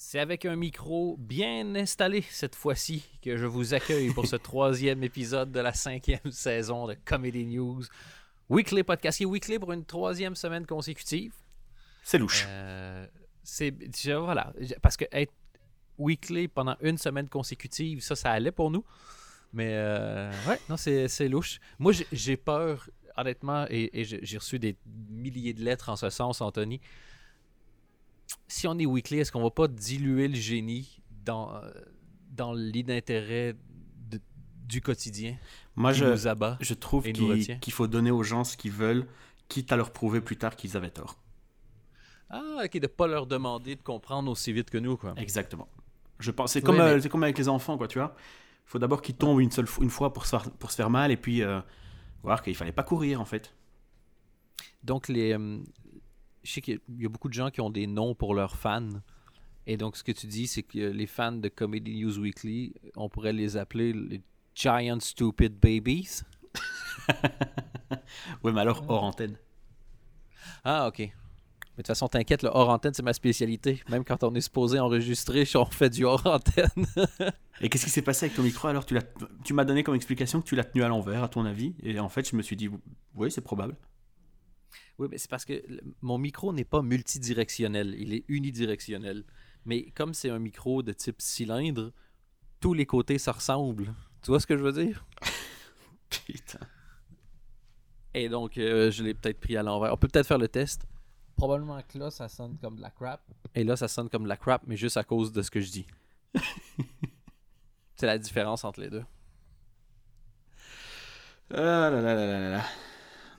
C'est avec un micro bien installé cette fois-ci que je vous accueille pour ce troisième épisode de la cinquième saison de Comedy News Weekly Podcast. Qui est weekly pour une troisième semaine consécutive. C'est louche. Euh, c'est voilà parce que être weekly pendant une semaine consécutive, ça, ça allait pour nous. Mais euh, ouais, non, c'est louche. Moi, j'ai peur, honnêtement, et, et j'ai reçu des milliers de lettres en ce sens, Anthony. Si on est weekly, est-ce qu'on va pas diluer le génie dans, euh, dans l'inintérêt du quotidien Moi, je, je trouve qu'il faut donner aux gens ce qu'ils veulent, quitte à leur prouver plus tard qu'ils avaient tort. Ah, ok, de pas leur demander de comprendre aussi vite que nous, quoi. Exactement. Je pense, c'est comme, euh, comme avec les enfants, quoi, tu vois. Il faut d'abord qu'ils tombent une seule une fois pour se faire, pour se faire mal, et puis euh, voir qu'il fallait pas courir, en fait. Donc, les, je sais qu'il y a beaucoup de gens qui ont des noms pour leurs fans. Et donc, ce que tu dis, c'est que les fans de Comedy News Weekly, on pourrait les appeler les Giant Stupid Babies. oui, mais alors hors antenne. Ah, ok. Mais de toute façon, t'inquiète, le hors antenne, c'est ma spécialité. Même quand on est supposé enregistrer, on fait du hors antenne. Et qu'est-ce qui s'est passé avec ton micro alors? Tu, tu m'as donné comme explication que tu l'as tenu à l'envers, à ton avis. Et en fait, je me suis dit, oui, c'est probable. Oui, mais c'est parce que mon micro n'est pas multidirectionnel, il est unidirectionnel. Mais comme c'est un micro de type cylindre, tous les côtés se ressemblent. Tu vois ce que je veux dire? Putain. Et donc, euh, je l'ai peut-être pris à l'envers. On peut peut-être faire le test. Probablement que là, ça sonne comme de la crap. Et là, ça sonne comme de la crap, mais juste à cause de ce que je dis. c'est la différence entre les deux. Ah là là là là là.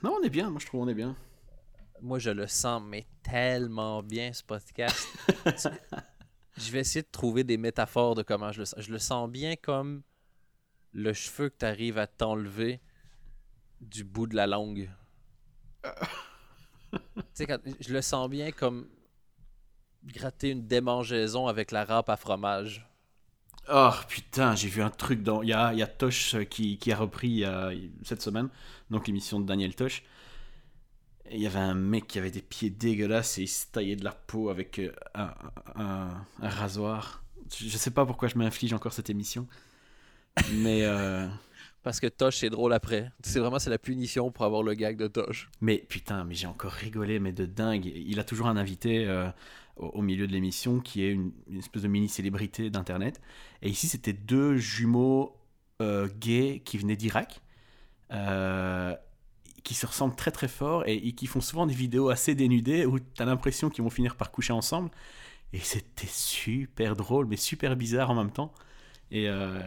Non, on est bien. Moi, je trouve on est bien moi, je le sens, mais tellement bien, ce podcast. je vais essayer de trouver des métaphores de comment je le sens. Je le sens bien comme le cheveu que tu arrives à t'enlever du bout de la langue. tu sais, je le sens bien comme gratter une démangeaison avec la râpe à fromage. Oh putain, j'ai vu un truc dans. Il y a, y a Tosh qui, qui, a repris cette semaine, donc l'émission de Daniel Tosh il y avait un mec qui avait des pieds dégueulasses et il se taillait de la peau avec euh, un, rasoir. Je sais pas pourquoi je m'inflige encore cette émission. Mais. Euh, Parce que Tosh, c'est drôle après. C'est vraiment c'est la punition pour avoir le gag de Tosh. Mais putain, mais j'ai encore rigolé, mais de dingue. Il a toujours un invité euh, au, milieu de l'émission qui est une, espèce de mini-célébrité d'Internet. Et ici, c'était deux jumeaux gays qui venaient d'Irak. Euh, qui se ressemblent très très fort et, qui font souvent des vidéos assez dénudées où tu as l'impression qu'ils vont finir par coucher ensemble. Et c'était super drôle, mais super bizarre en même temps. Et euh,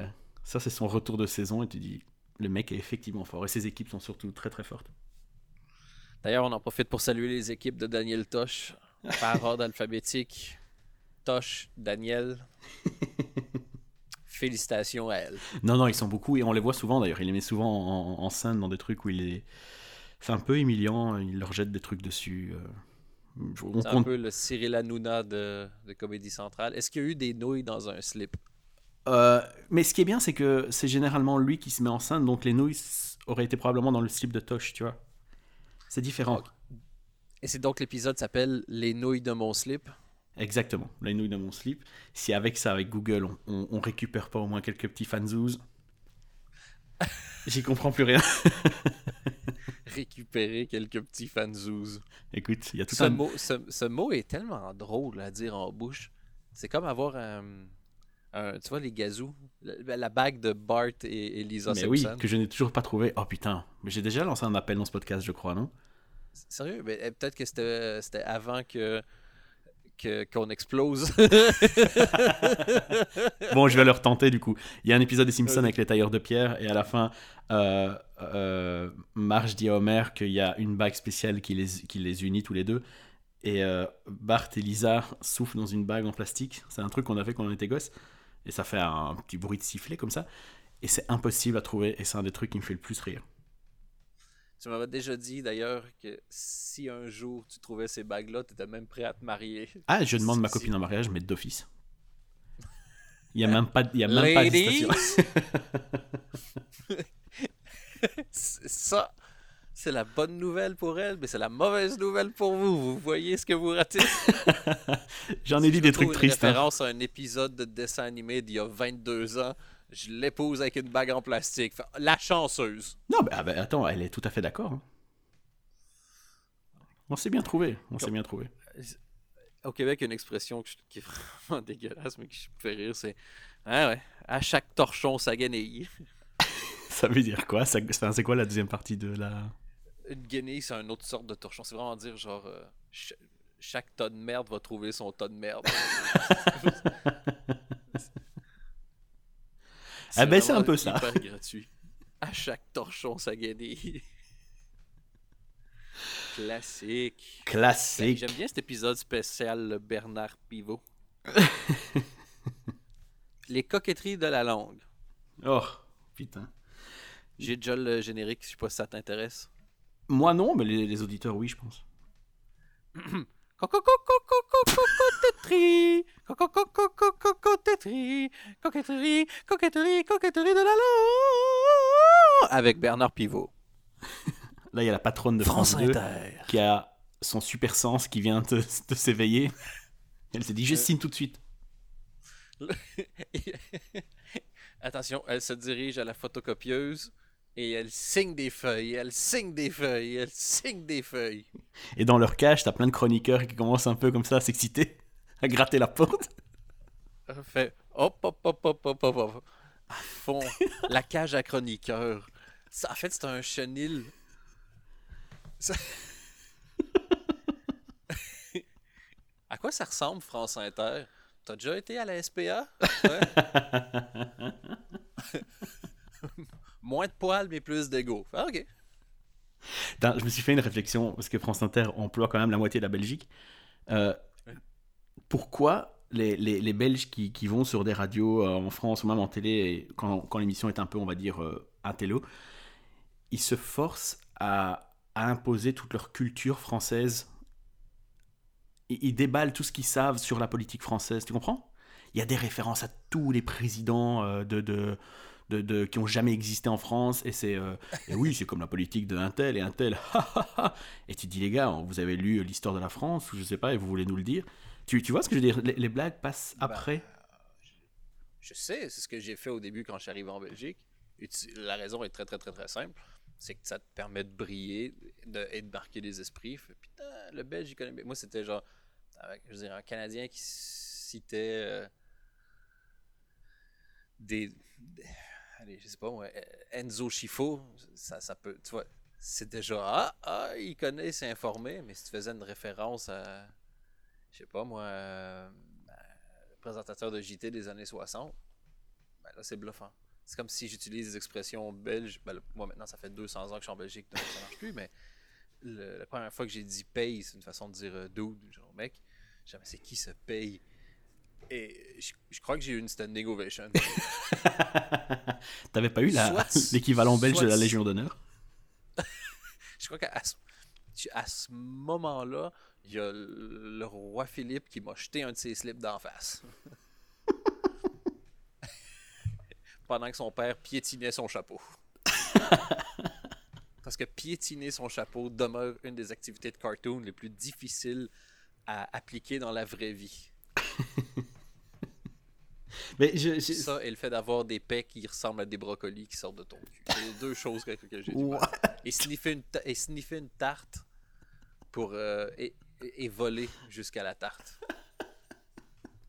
ça, c'est son retour de saison. Et tu dis, le mec est effectivement fort. Et ses équipes sont surtout très très fortes. D'ailleurs, on en profite pour saluer les équipes de Daniel Tosh par ordre alphabétique. Tosh, Daniel. Félicitations à elle. Non, non, ils sont beaucoup et on les voit souvent d'ailleurs. Il les met souvent en, en scène dans des trucs où il est c'est un peu humiliant, il leur jette des trucs dessus. Euh. C'est un peu le Cyril Hanouna de, de Comédie Centrale. Est-ce qu'il y a eu des nouilles dans un slip? Euh, Mais ce qui est bien, c'est que c'est généralement lui qui se met en scène, donc les nouilles auraient été probablement dans le slip de Tosh, tu vois. C'est différent. Et c'est donc l'épisode s'appelle Les nouilles de mon slip? Exactement, les nouilles de mon slip. Si avec ça, avec Google, on, on, récupère pas au moins quelques petits fanzouz, j'y comprends plus rien. récupérer quelques petits fanzouz. Écoute, il y a tout ce Mot, ce, mot est tellement drôle à dire en bouche. C'est comme avoir un, tu vois, les gazous, la, bague de Bart et, Lisa Mais oui, que je n'ai toujours pas trouvé. Oh putain, mais j'ai déjà lancé un appel dans ce podcast, je crois, non? Sérieux? Mais eh, Peut-être que c'était avant que qu'on explose. bon, je vais leur tenter du coup. Il y a un épisode des Simpsons avec les tailleurs de pierre et à la fin, euh, euh, Marge dit à Homer qu'il y a une bague spéciale qui les, qui les unit tous les deux. Et euh, Bart et Lisa soufflent dans une bague en plastique. C'est un truc qu'on a fait quand on était gosse. Et ça fait un petit bruit de sifflet comme ça. Et c'est impossible à trouver. Et c'est un des trucs qui me fait le plus rire. Tu m'avais déjà dit d'ailleurs que si un jour tu trouvais ces bagues-là, tu étais même prêt à te marier. Ah, je demande ma copine en mariage, mais d'office. Il n'y a même pas, il y a même pas ça, c'est la bonne nouvelle pour elle, mais c'est la mauvaise nouvelle pour vous. Vous voyez ce que vous ratez? J'en ai dit des trucs tristes. Une hein. référence à un épisode de dessin animé d'il y a 22 ans. Je l'épouse avec une bague en plastique. La chanceuse. Non, ben, ah ben attends, elle est tout à fait d'accord. Hein. On s'est bien trouvé. On s'est bien trouvé. Au Québec, il y a une expression qui est vraiment dégueulasse, mais qui me fait rire. C'est ah ouais, à chaque torchon, sa guenille. ça veut dire quoi? C'est quoi la deuxième partie de la. Une guenille, c'est une autre sorte de torchon. C'est vraiment dire genre. Euh, chaque tas de merde va trouver son tas de merde. ah ben c'est un peu ça. gratuit. À chaque torchon, sa guenille. Classique. Classique. J'aime bien cet épisode spécial Bernard Pivot. Les coquetteries de la langue. Oh, putain. J'ai déjà le générique, je sais pas si ça t'intéresse. Moi non, mais les, auditeurs oui, je pense. coquetterie, coquetterie, coquetterie, coquetterie, coquetterie de la langue avec Bernard Pivot. Là, il y a la patronne de France, 2 qui a son super sens qui vient de, s'éveiller. Elle s'est dit, je signe tout de suite. Attention, elle se dirige à la photocopieuse et elle signe des feuilles, elle signe des feuilles, elle signe des feuilles. Et dans leur cage, t'as plein de chroniqueurs qui commencent un peu comme ça à s'exciter, à gratter la porte. Fait hop, hop, hop, hop, hop, hop, À fond, la cage à chroniqueurs. Ça, en fait, c'est un chenil à quoi ça ressemble, France Inter? T'as déjà été à la SPA? Moins de poils, mais plus d'ego. Ah, ok. je me suis fait une réflexion, parce que France Inter emploie quand même la moitié de la Belgique. Euh, pourquoi les, les, Belges qui, qui, vont sur des radios euh, en France ou même en télé, quand, quand l'émission est un peu, on va dire, euh, un télo, ils se forcent à à imposer toute leur culture française? Ils déballent tout ce qu'ils savent sur la politique française, tu comprends? Il y a des références à tous les présidents euh, de, de, de, qui ont jamais existé en France, et c'est euh, et oui, c'est comme la politique de un tel et un tel. et tu dis, les gars, vous avez lu l'histoire de la France, ou je sais pas, et vous voulez nous le dire tu, tu vois ce que je veux dire? Les, blagues passent bah, après Je sais, c'est ce que j'ai fait au début quand je suis arrivé en Belgique. la raison est très, très, très, très simple c'est que ça te permet de briller de, et de marquer les esprits. putain, le Belge, il connaît Moi, c'était genre, je veux un Canadien qui citait euh, des, Allez, je sais pas moi, Enzo Schifo, ça, ça peut. Tu vois, c'est déjà. Ah, ah, il connaît, c'est informé, mais si tu faisais une référence à. Je sais pas moi. Euh, le présentateur de JT des années 60, ben là, c'est bluffant. C'est comme si j'utilise des expressions belges. Ben, moi, maintenant, ça fait 200 ans que je suis en Belgique, donc ça marche plus, mais la première fois que j'ai dit paye, c'est une façon de dire euh, dude, genre mec. Jamais c'est qui se paye. Et je, crois que j'ai eu une standing ovation. T'avais pas eu l'équivalent belge de la Légion d'honneur? Je crois qu'à ce, à ce moment-là, il y a le roi Philippe qui m'a jeté un de ses slips d'en face. pendant que son père piétinait son chapeau. Parce que piétiner son chapeau demeure une des activités de cartoon les plus difficiles à appliquer dans la vraie vie. Mais je, Ça et le fait d'avoir des pecs qui ressemblent à des brocolis qui sortent de ton cul. C'est les deux choses que, j'ai dit. Et sniffer, une et sniffer une tarte pour euh, et, et, voler jusqu'à la tarte.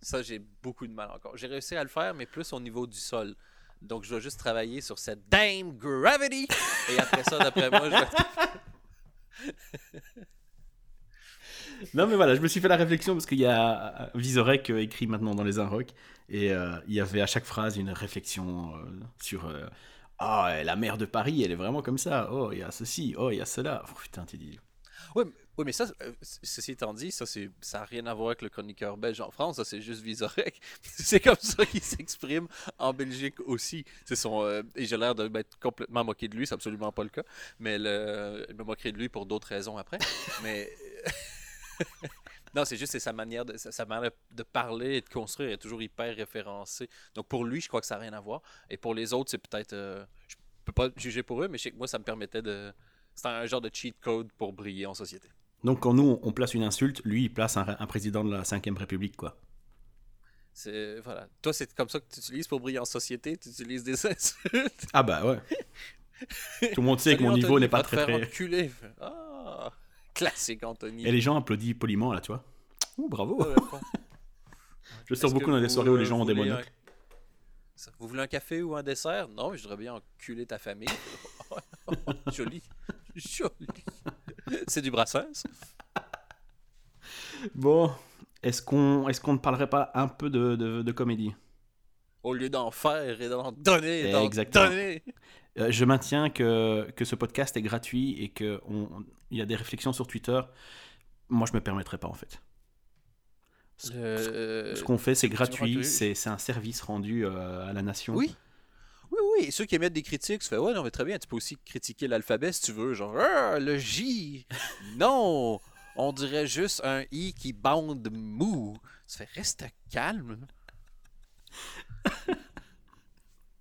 Ça, j'ai beaucoup de mal encore. J'ai réussi à le faire, mais plus au niveau du sol. Donc, je dois juste travailler sur cette damn gravity. Et après ça, d'après moi, je vais. non, mais voilà, je me suis fait la réflexion parce qu'il y a Visorek euh, écrit maintenant dans les Inrocks. Et euh, il y avait à chaque phrase une réflexion euh, sur. Ah, la mère de Paris, elle est vraiment comme ça. Oh, il y a ceci. Oh, il y a cela. Oh, putain, t'es dit. Ouais, oui, mais ça, euh, ceci étant dit, ça, n'a rien à voir avec le chroniqueur belge en France, c'est juste Visorek. c'est comme ça qu'il s'exprime en Belgique aussi. C'est son, euh, et j'ai l'air de m'être complètement moqué de lui, c'est absolument pas le cas, mais le, me moquerai de lui pour d'autres raisons après. mais non, c'est juste sa manière de sa manière de parler et de construire est toujours hyper référencée. Donc pour lui, je crois que ça n'a rien à voir. Et pour les autres, c'est peut-être, euh, je peux pas juger pour eux, mais je sais que moi, ça me permettait de C'est un genre de cheat code pour briller en société. Donc quand nous, on place une insulte, lui, il place un, un président de la 5ème République, quoi. C'est voilà. Toi, c'est comme ça que tu utilises pour briller en société? Tu utilises des insultes? Ah bah ouais. Tout le monde sait que mon niveau n'est pas très très... Ah, classique Anthony. Et les gens applaudissent poliment, là, tu vois. Ouh, bravo. Ouais. Je sors beaucoup dans des soirées où euh, les gens ont des monocles. un- Vous voulez un café ou un dessert? Non, mais je voudrais bien enculer ta famille. Joli. Joli. C'est du brassens. Bon, est-ce qu'on est qu'on ne parlerait pas un peu de, de, de comédie? Au lieu d'en faire et d'en donner, d'en Exactement. donner. Euh, Je maintiens que, que ce podcast est gratuit et qu'il y a des réflexions sur Twitter. Moi, je me permettrai pas, en fait. Ce, Euh, ce qu'on fait, c'est gratuit, c'est un service rendu euh, à la nation. Oui. Oui, oui. Et ceux qui émettent des critiques, tu fais Ouais, non, mais très bien. Tu peux aussi critiquer l'alphabet si tu veux. Genre, Ah, le J. non. On dirait juste un I qui bande mou. Tu fais Reste calme.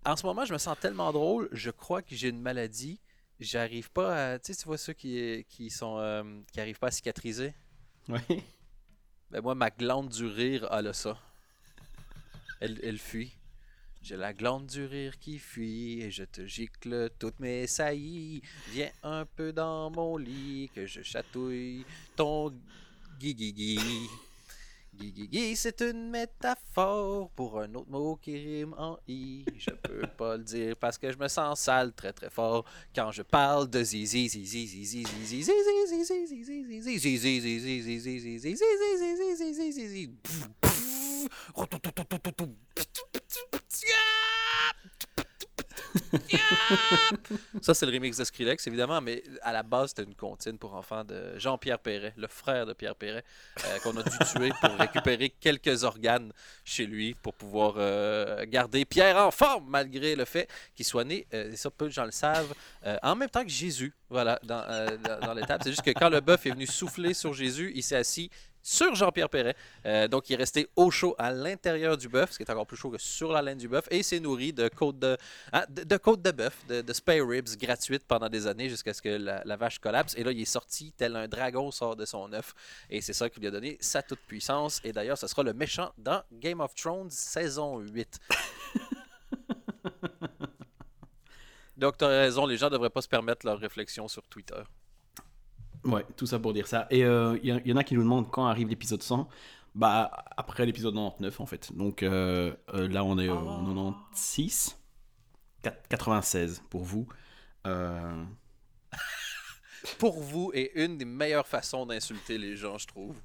en ce moment, je me sens tellement drôle. Je crois que j'ai une maladie. J'arrive pas à. Tu sais, tu vois ceux qui, qui sont. euh, qui arrivent pas à cicatriser? Ouais. Ben moi, ma glande du rire, elle a ça. Elle, elle fuit. J'ai la glande du rire qui fuit et je te gicle toutes mes saillies. Viens un peu dans mon lit que je chatouille ton guigui. Guigui, c'est une métaphore pour un autre mot qui rime en i. Je peux pas le dire parce que je me sens sale très très fort quand je parle de zizi zizi zizi zizi zizi zizi zizi zizi zizi zizi zizi zizi zizi zizi zizi zizi zizi Ça, c'est le remix de Skrillex, évidemment, mais à la base, c'était une comptine pour enfants de Jean-Pierre Perret, le frère de Pierre Perret, euh, qu'on a dû tuer pour récupérer quelques organes chez lui pour pouvoir euh, garder Pierre en forme, malgré le fait qu'il soit né, euh, et ça, peu de gens le savent, en même temps que Jésus, voilà, dans, dans, dans l'étape. C'est juste que quand le bœuf est venu souffler sur Jésus, il s'est assis sur Jean-Pierre Perret. Euh, donc, il est resté au chaud à l'intérieur du bœuf, ce qui est encore plus chaud que sur la laine du bœuf, et s'est nourri de côtes de, hein, de, de de bœuf, de, de spare ribs gratuites pendant des années jusqu'à ce que la, vache collapse. Et là, il est sorti tel un dragon sort de son œuf. Et c'est ça qui lui a donné sa toute-puissance. Et d'ailleurs, ce sera le méchant dans Game of Thrones saison 8. Donc, tu as raison, les gens ne devraient pas se permettre leurs réflexions sur Twitter. Ouais, tout ça pour dire ça. Et euh, il y, y en a qui nous demandent quand arrive l'épisode 100. Bah, après l'épisode 99, en fait. Donc euh, euh, là, on est au Oh. 96. Quat- 96 pour vous. Euh, Pour vous, est une des meilleures façons d'insulter les gens, je trouve.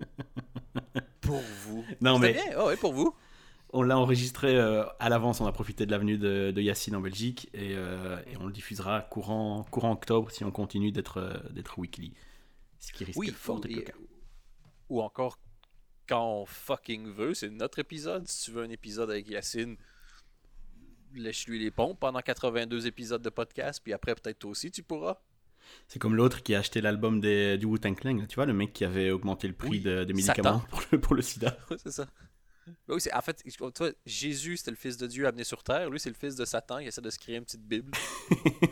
pour vous. Non, mais bien, oh, oui, pour vous. On l'a enregistré euh, à l'avance. On a profité de l'avenue de, de Yacine en Belgique. Et, euh, et on le diffusera courant, courant octobre si on continue d'être euh, d'être weekly. Ce qui risque Oui, fort d'être le et- cas. ou encore quand on fucking veut, c'est notre épisode. Si tu veux un épisode avec Yacine, lèche-lui les pompes pendant 82 épisodes de podcast, puis après peut-être toi aussi tu pourras. C'est comme l'autre qui a acheté l'album du Wu-Tang Clan. Tu vois, le mec qui avait augmenté le prix Oui, de- des médicaments pour le, pour le sida. C'est ça. Ben oui, c'est, en fait, tu vois, Jésus, c'était le fils de Dieu amené sur terre. Lui, c'est le fils de Satan. Il essaie de se créer une petite Bible.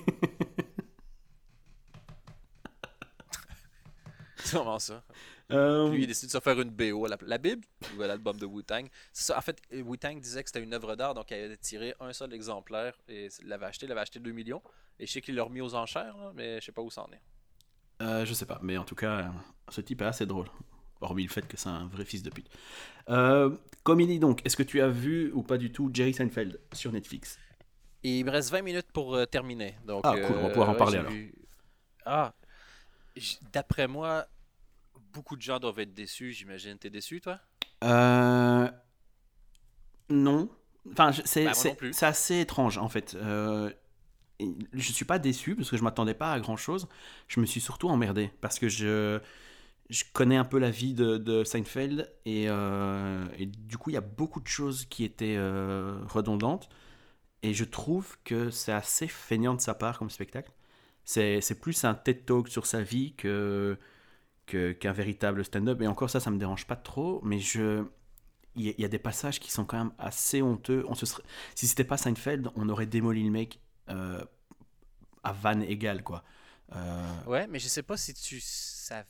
c'est vraiment ça. Euh, Lui, il décide de se faire une BO la, la Bible ou l'album de Wu-Tang. Ça, en fait, Wu-Tang disait que c'était une œuvre d'art, donc il avait tiré un seul exemplaire et il l'avait acheté. Il l'avait acheté 2 millions. Et je sais qu'il l'a remis aux enchères, là, mais je sais pas où ça en est. Euh, je sais pas, mais en tout cas, ce type est assez drôle. Hormis le fait que c'est un vrai fils de pute. Euh, comédie donc, est-ce que tu as vu ou pas du tout Jerry Seinfeld sur Netflix? Et il me reste 20 minutes pour euh, terminer. Donc, Ah, cool, on va pouvoir en ouais, parler alors. vu- Ah, d'après moi, beaucoup de gens doivent être déçus, j'imagine. T'es déçu, toi? Euh, Non. Enfin, c'est Bah, c'est- assez étrange en fait. Euh, je suis pas déçu parce que je m'attendais pas à grand chose. Je me suis surtout emmerdé parce que je, je connais un peu la vie de, Seinfeld et, euh, et du coup il y a beaucoup de choses qui étaient euh, redondantes et je trouve que c'est assez feignant de sa part comme spectacle. C'est plus un TED Talk sur sa vie que qu'un véritable stand-up. Et encore ça, ça me dérange pas trop, mais je... Il y, a- des passages qui sont quand même assez honteux. On se serait... Si c'était pas Seinfeld, on aurait démoli le mec euh, à vanne égale, quoi. Ouais, mais je sais pas si tu savais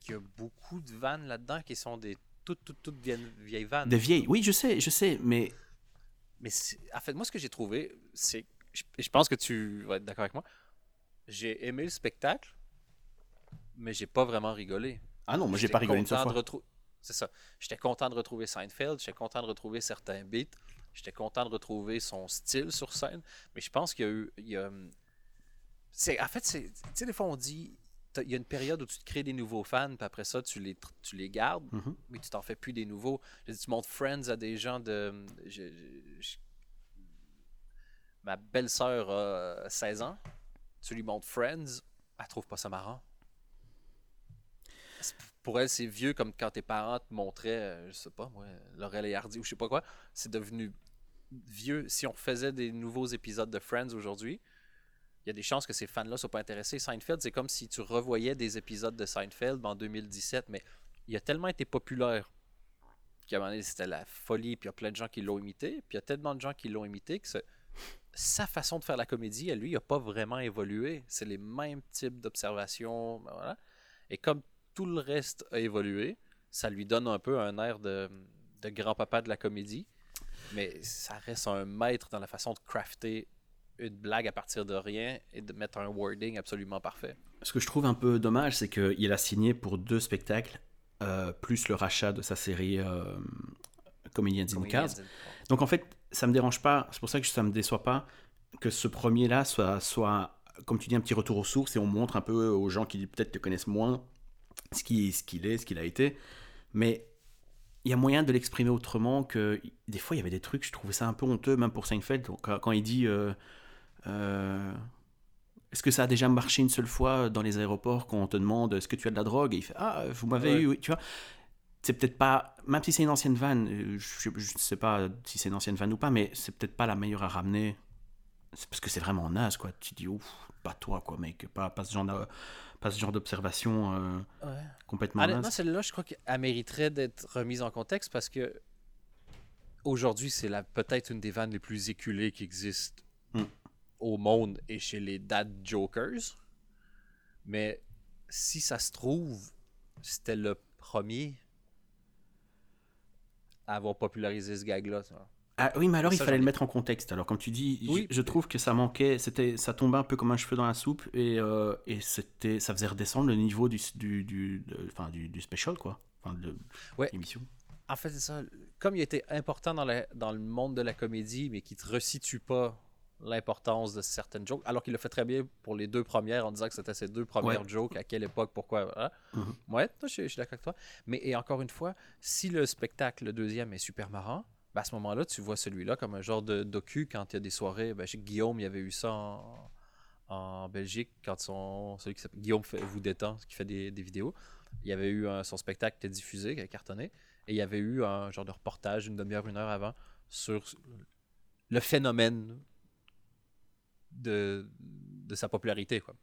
qu'il y a beaucoup de vannes là-dedans qui sont des toutes, toutes, toutes vieilles, vieilles vannes. des vieilles. Oui, je sais, je sais, mais Mais en fait, moi, ce que j'ai trouvé, c'est. Je, je pense que tu vas être d'accord avec moi. J'ai aimé le spectacle, mais j'ai pas vraiment rigolé. ah non, moi j'ai pas rigolé une seule content de fois. retrou- C'est ça. J'étais content de retrouver Seinfeld, j'étais content de retrouver certains beats, j'étais content de retrouver son style sur scène, mais je pense qu'il y a eu. il y a, en fait, c'est, tu sais, des fois on dit. Il y a une période où tu te crées des nouveaux fans, puis après ça, tu les, tu les gardes, Mhm. mais tu t'en fais plus des nouveaux. Je dis, tu montres Friends à des gens de. je- je- je- ma belle-sœur a 16 ans. Tu lui montres Friends, elle trouve pas ça marrant. Pour elle, c'est vieux comme quand tes parents te montraient, euh, je sais pas moi, Laurel et Hardy ou je sais pas quoi. C'est devenu vieux. Si on faisait des nouveaux épisodes de Friends aujourd'hui, il y a des chances que ces fans-là soient pas intéressés. Seinfeld, c'est comme si tu revoyais des épisodes de Seinfeld en 2017, mais il a tellement été populaire qu'à un moment donné, c'était la folie, puis il y a plein de gens qui l'ont imité, puis il y a tellement de gens qui l'ont imité que sa façon de faire la comédie, à lui, n'a pas vraiment évolué. C'est les mêmes types d'observations, ben voilà. Et comme tout le reste a évolué, ça lui donne un peu un air de grand-papa de la comédie, mais ça reste un maître dans la façon de crafter une blague à partir de rien et de mettre un wording absolument parfait. Ce que je trouve un peu dommage, c'est qu'il a signé pour deux spectacles, euh, plus le rachat de sa série euh, Comedians in Cars. Donc en fait, ça me dérange pas, c'est pour ça que ça me déçoit pas que ce premier-là soit, soit, comme tu dis, un petit retour aux sources et on montre un peu aux gens qui peut-être te connaissent moins ce qu'il ce qu'il est, ce qu'il a été. Mais il y a moyen de l'exprimer autrement que des fois il y avait des trucs, je trouvais ça un peu honteux, même pour Seinfeld, quand, quand il dit euh, euh, Est-ce que ça a déjà marché une seule fois dans les aéroports quand on te demande Est-ce que tu as de la drogue? Et il fait Ah, vous m'avez Ouais. eu, oui. tu vois c'est peut-être pas, même si c'est une ancienne vanne, euh, je, je sais pas si c'est une ancienne vanne ou pas, mais c'est peut-être pas la meilleure à ramener. C'est parce que c'est vraiment naze, quoi. Tu dis, ouf, pas toi, quoi, mec, pas, pas ce genre de- pas ce genre d'observation euh, complètement Honnêtement, naze. celle-là, je crois qu'elle mériterait d'être remise en contexte parce que aujourd'hui, c'est la- peut-être une des vannes les plus éculées qui existent Hmm. Au monde et chez les dad jokers. Mais si ça se trouve, c'était le premier à avoir popularisé ce gag-là. Ah oui, mais alors il fallait le mettre en contexte. Alors, comme tu dis, Oui. je trouve que ça manquait, c'était, ça tombait un peu comme un cheveu dans la soupe et, euh, et c'était, ça faisait redescendre le niveau du, du, du, de- du, du special, quoi. Enfin, de Ouais. l'émission. En fait, c'est ça. Comme il était important dans, la- dans le monde de la comédie, mais qui te resitue pas l'importance de certaines jokes, alors qu'il le fait très bien pour les deux premières en disant que c'était ses deux premières Ouais. jokes, à quelle époque, pourquoi. Voilà. Mhm. Ouais, je, suis- je suis d'accord avec toi. Mais et encore une fois, si le spectacle, le deuxième, est super marrant, ben, à ce moment-là, tu vois celui-là comme un genre de docu quand il y a des soirées. Ben, que Guillaume, il y avait eu ça en, en Belgique quand son, celui qui s'appelle Guillaume fait- vous détend, qui fait des, des vidéos. Il y avait eu un- son spectacle qui était diffusé, qui a cartonné. Et il y avait eu un genre de reportage une demi-heure, une heure avant sur le phénomène de, de sa popularité. Quoi.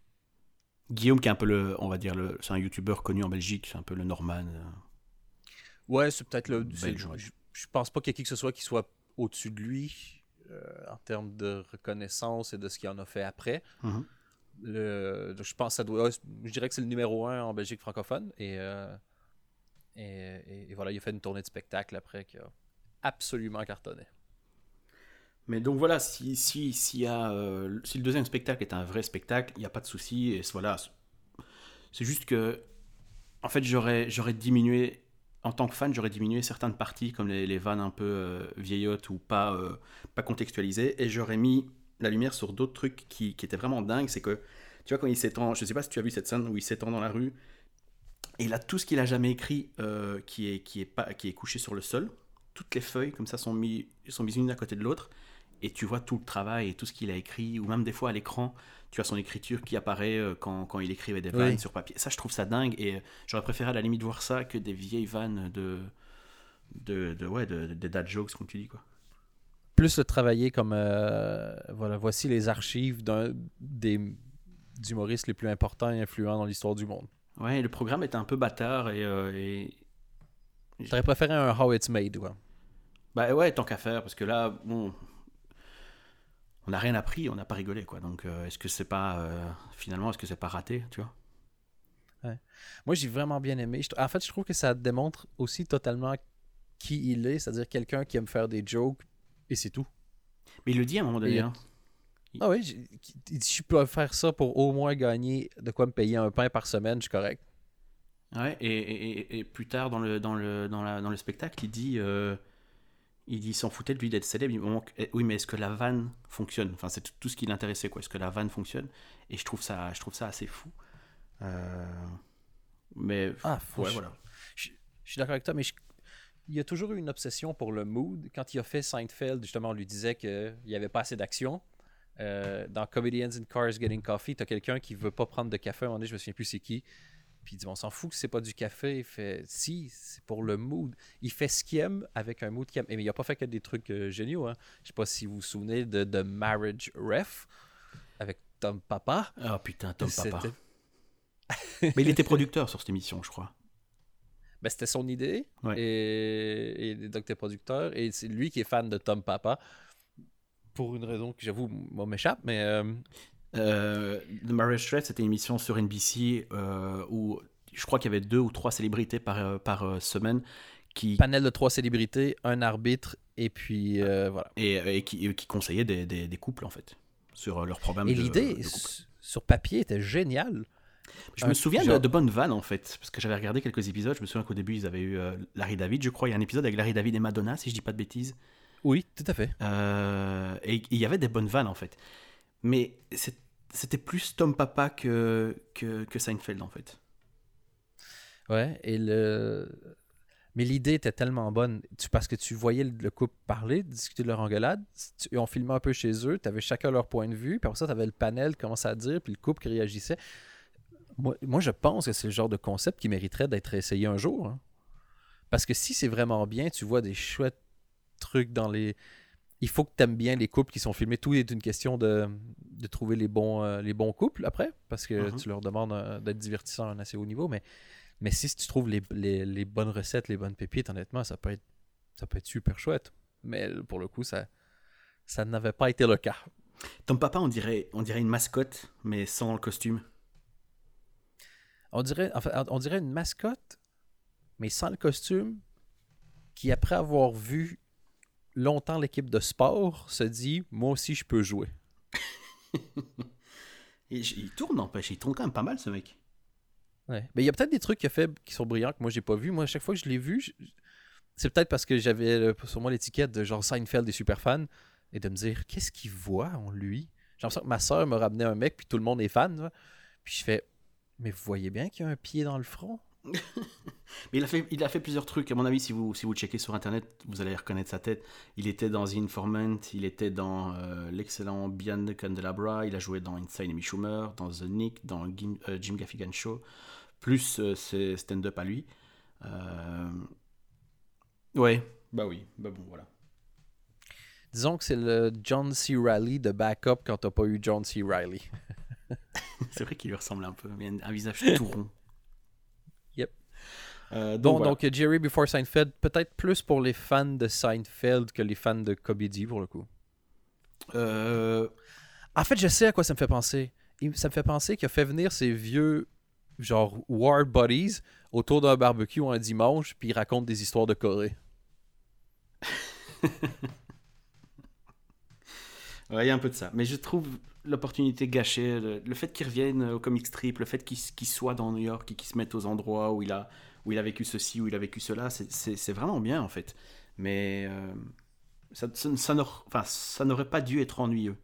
Guillaume, qui est un peu le, on va dire, le, c'est un youtubeur connu en Belgique, c'est un peu le Norman. euh. Ouais, c'est peut-être le. Belge, c'est- ouais. je, je pense pas qu'il y ait qui que ce soit qui soit au-dessus de lui euh, en termes de reconnaissance et de ce qu'il en a fait après. Mhm. Le- je pense que ça doit. Je dirais que c'est le numéro un en Belgique francophone. Et, euh, et, et- et voilà, il a fait une tournée de spectacle après qui a absolument cartonné. Mais donc voilà, si, si, euh, si le deuxième spectacle est un vrai spectacle, il n'y a pas de souci. Voilà, c'est- juste que, en fait, j'aurais, diminué, en tant que fan, j'aurais diminué certaines parties, comme les, les vannes un peu euh, vieillottes ou pas, euh, pas contextualisées, et j'aurais mis la lumière sur d'autres trucs qui, qui étaient vraiment dingues. C'est que, tu vois, quand il s'étend, je sais pas si tu as vu cette scène où il s'étend dans la rue, et a tout ce qu'il a jamais écrit qui, est, qui, est pas, qui est couché sur le sol. Toutes les feuilles, comme ça, sont, mis, sont mises l'une à côté de l'autre et tu vois tout le travail et tout ce qu'il a écrit, ou même des fois à l'écran, tu as son écriture qui apparaît euh, quand, quand il écrivait des Oui. vannes sur papier. Ça, je trouve ça dingue, et euh, j'aurais préféré à la limite voir ça que des vieilles vannes de, de, de ouais, de, de- des dad jokes, comme tu dis, quoi. Plus le travailler comme. euh, voilà, voici les archives d'un des humoristes les plus importants et influents dans l'histoire du monde. Ouais, le programme était un peu bâtard, et, euh, et J'aurais préféré un How It's Made, quoi. Bah ouais, tant qu'à faire, parce que là, bon. On n'a rien appris, on n'a pas rigolé, quoi. Donc, euh, est-ce que c'est pas, euh, finalement, est-ce que c'est pas raté, tu vois? Moi, j'ai vraiment bien aimé. Je- En fait, je trouve que ça démontre aussi totalement qui il est, c'est-à-dire quelqu'un qui aime faire des jokes et c'est tout. Mais il le dit à un moment donné. Hein. Ah oui, il je peux faire ça pour au moins gagner de quoi me payer un pain par semaine, je suis correct. Ouais, et, et- et- et plus tard dans le, dans le, dans la, dans le spectacle, il dit, euh, il dit, s'en foutait de lui d'être célèbre. Il manque, eh, oui, mais est-ce que la vanne fonctionne? Enfin, c'est tout- ce qui l'intéressait, quoi. Est-ce que la vanne fonctionne? Et je trouve ça, je trouve ça assez fou. Euh, Mais Ah, faut ouais, je- voilà. Je, je suis d'accord avec toi, mais je- il y a toujours eu une obsession pour le mood. Quand il a fait Seinfeld, justement, on lui disait qu'il n'y avait pas assez d'action. Euh, dans Comedians in Cars Getting Coffee, tu as quelqu'un qui veut pas prendre de café. À un moment donné, je me souviens plus c'est qui. Puis il dit On s'en fout que c'est pas du café. Il fait Si, c'est pour le mood. Il fait ce qu'il aime avec un mood qu'il aime. Et mais il a pas fait que des trucs euh, géniaux. Hein. Je sais pas si vous vous souvenez de, de Marriage Ref avec Tom Papa. Ah putain, Tom Papa. Mais il était producteur sur cette émission, je crois. Ben, c'était son idée. Ouais. Et, et donc, t'es producteur. Et c'est lui qui est fan de Tom Papa. Pour une raison que j'avoue, moi, m'échappe. Mais euh, Euh, The Marriage Threat, c'était une émission sur NBC euh, où je crois qu'il y avait deux ou trois célébrités par, euh, par semaine qui, panel de trois célébrités, un arbitre. Et puis, euh, voilà. et, et qui, qui conseillaient des, des, des couples, en fait, sur leurs problèmes Et l'idée, sur papier, était géniale. Je un- me souviens de, genre- de bonnes vannes, en fait, parce que j'avais regardé quelques épisodes. Je me souviens qu'au début, ils avaient eu Larry David, je crois. Il y a un épisode avec Larry David et Madonna, si je dis pas de bêtises. Oui, tout à fait. Euh, et il y avait des bonnes vannes, en fait. Mais c'était plus Tom Papa que, Seinfeld, en fait. Ouais, et le... Mais l'idée était tellement bonne, parce que tu voyais le, le couple parler, discuter de leur engueulade, ont filmé un peu chez eux, tu avais chacun leur point de vue, puis après ça, tu avais le panel qui commençait à dire, puis le couple qui réagissait. Moi, moi je pense que c'est le genre de concept qui mériterait d'être essayé un jour. hein. Parce que si c'est vraiment bien, tu vois des chouettes trucs dans les... Il faut que tu aimes bien les couples qui sont filmés. Tout est une question de, de trouver les bons, euh, les bons couples après, parce que Mhm. tu leur demandes euh, d'être divertissants à un assez haut niveau, mais mais si tu trouves les, les- les bonnes recettes, les bonnes pépites, honnêtement, ça peut être, ça peut être super chouette. Mais pour le coup, ça, ça n'avait pas été le cas. Tom Papa, on dirait, on dirait une mascotte, mais sans le costume. On dirait, enfin, on dirait une mascotte, mais sans le costume, qui après avoir vu longtemps l'équipe de sport, se dit Moi aussi, je peux jouer. Et il tourne, n'empêche. Il tourne quand même pas mal, ce mec. Ouais. Mais il y a peut-être des trucs qu'il a fait qui sont brillants que moi j'ai pas vu. Moi, à chaque fois que je l'ai vu, je- c'est peut-être parce que j'avais sur moi l'étiquette de genre Seinfeld est super fan et de me dire qu'est-ce qu'il voit en lui? J'ai l'impression que ma soeur me ramenait un mec puis tout le monde est fan. là. Puis je fais mais vous voyez bien qu'il y a un pied dans le front? Mais il a, fait, il a fait plusieurs trucs. À mon avis, si vous, si vous checkez sur Internet, vous allez reconnaître sa tête. Il était dans The Informant, il était dans euh, l'excellent Beyond the Candelabra, il a joué dans Inside Amy Schumer, dans The Nick, dans euh, Jim Gaffigan Show, plus euh, ses stand-up à lui. Euh, Ouais, bah oui, bah bon, voilà. Disons que c'est le John C. Riley de backup quand t'as pas eu John C. Riley. C'est vrai qu'il lui ressemble un peu, mais un visage tout rond. Euh, donc, voilà. donc Jerry Before Seinfeld, peut-être plus pour les fans de Seinfeld que les fans de comédie pour le coup. Euh, En fait, je sais à quoi ça me fait penser. Ça me fait penser qu'il a fait venir ses vieux, genre, war buddies autour d'un barbecue un dimanche, puis il raconte des histoires de Corée. Ouais, il y a un peu de ça. Mais je trouve l'opportunité gâchée, le, le fait qu'il revienne au comic strip, le fait qu'il qu'il soit dans New York et qu'il se mette aux endroits où il a, où il a vécu ceci, où il a vécu cela, c'est- vraiment bien en fait. Mais euh, ça, n'aurait pas dû être ennuyeux.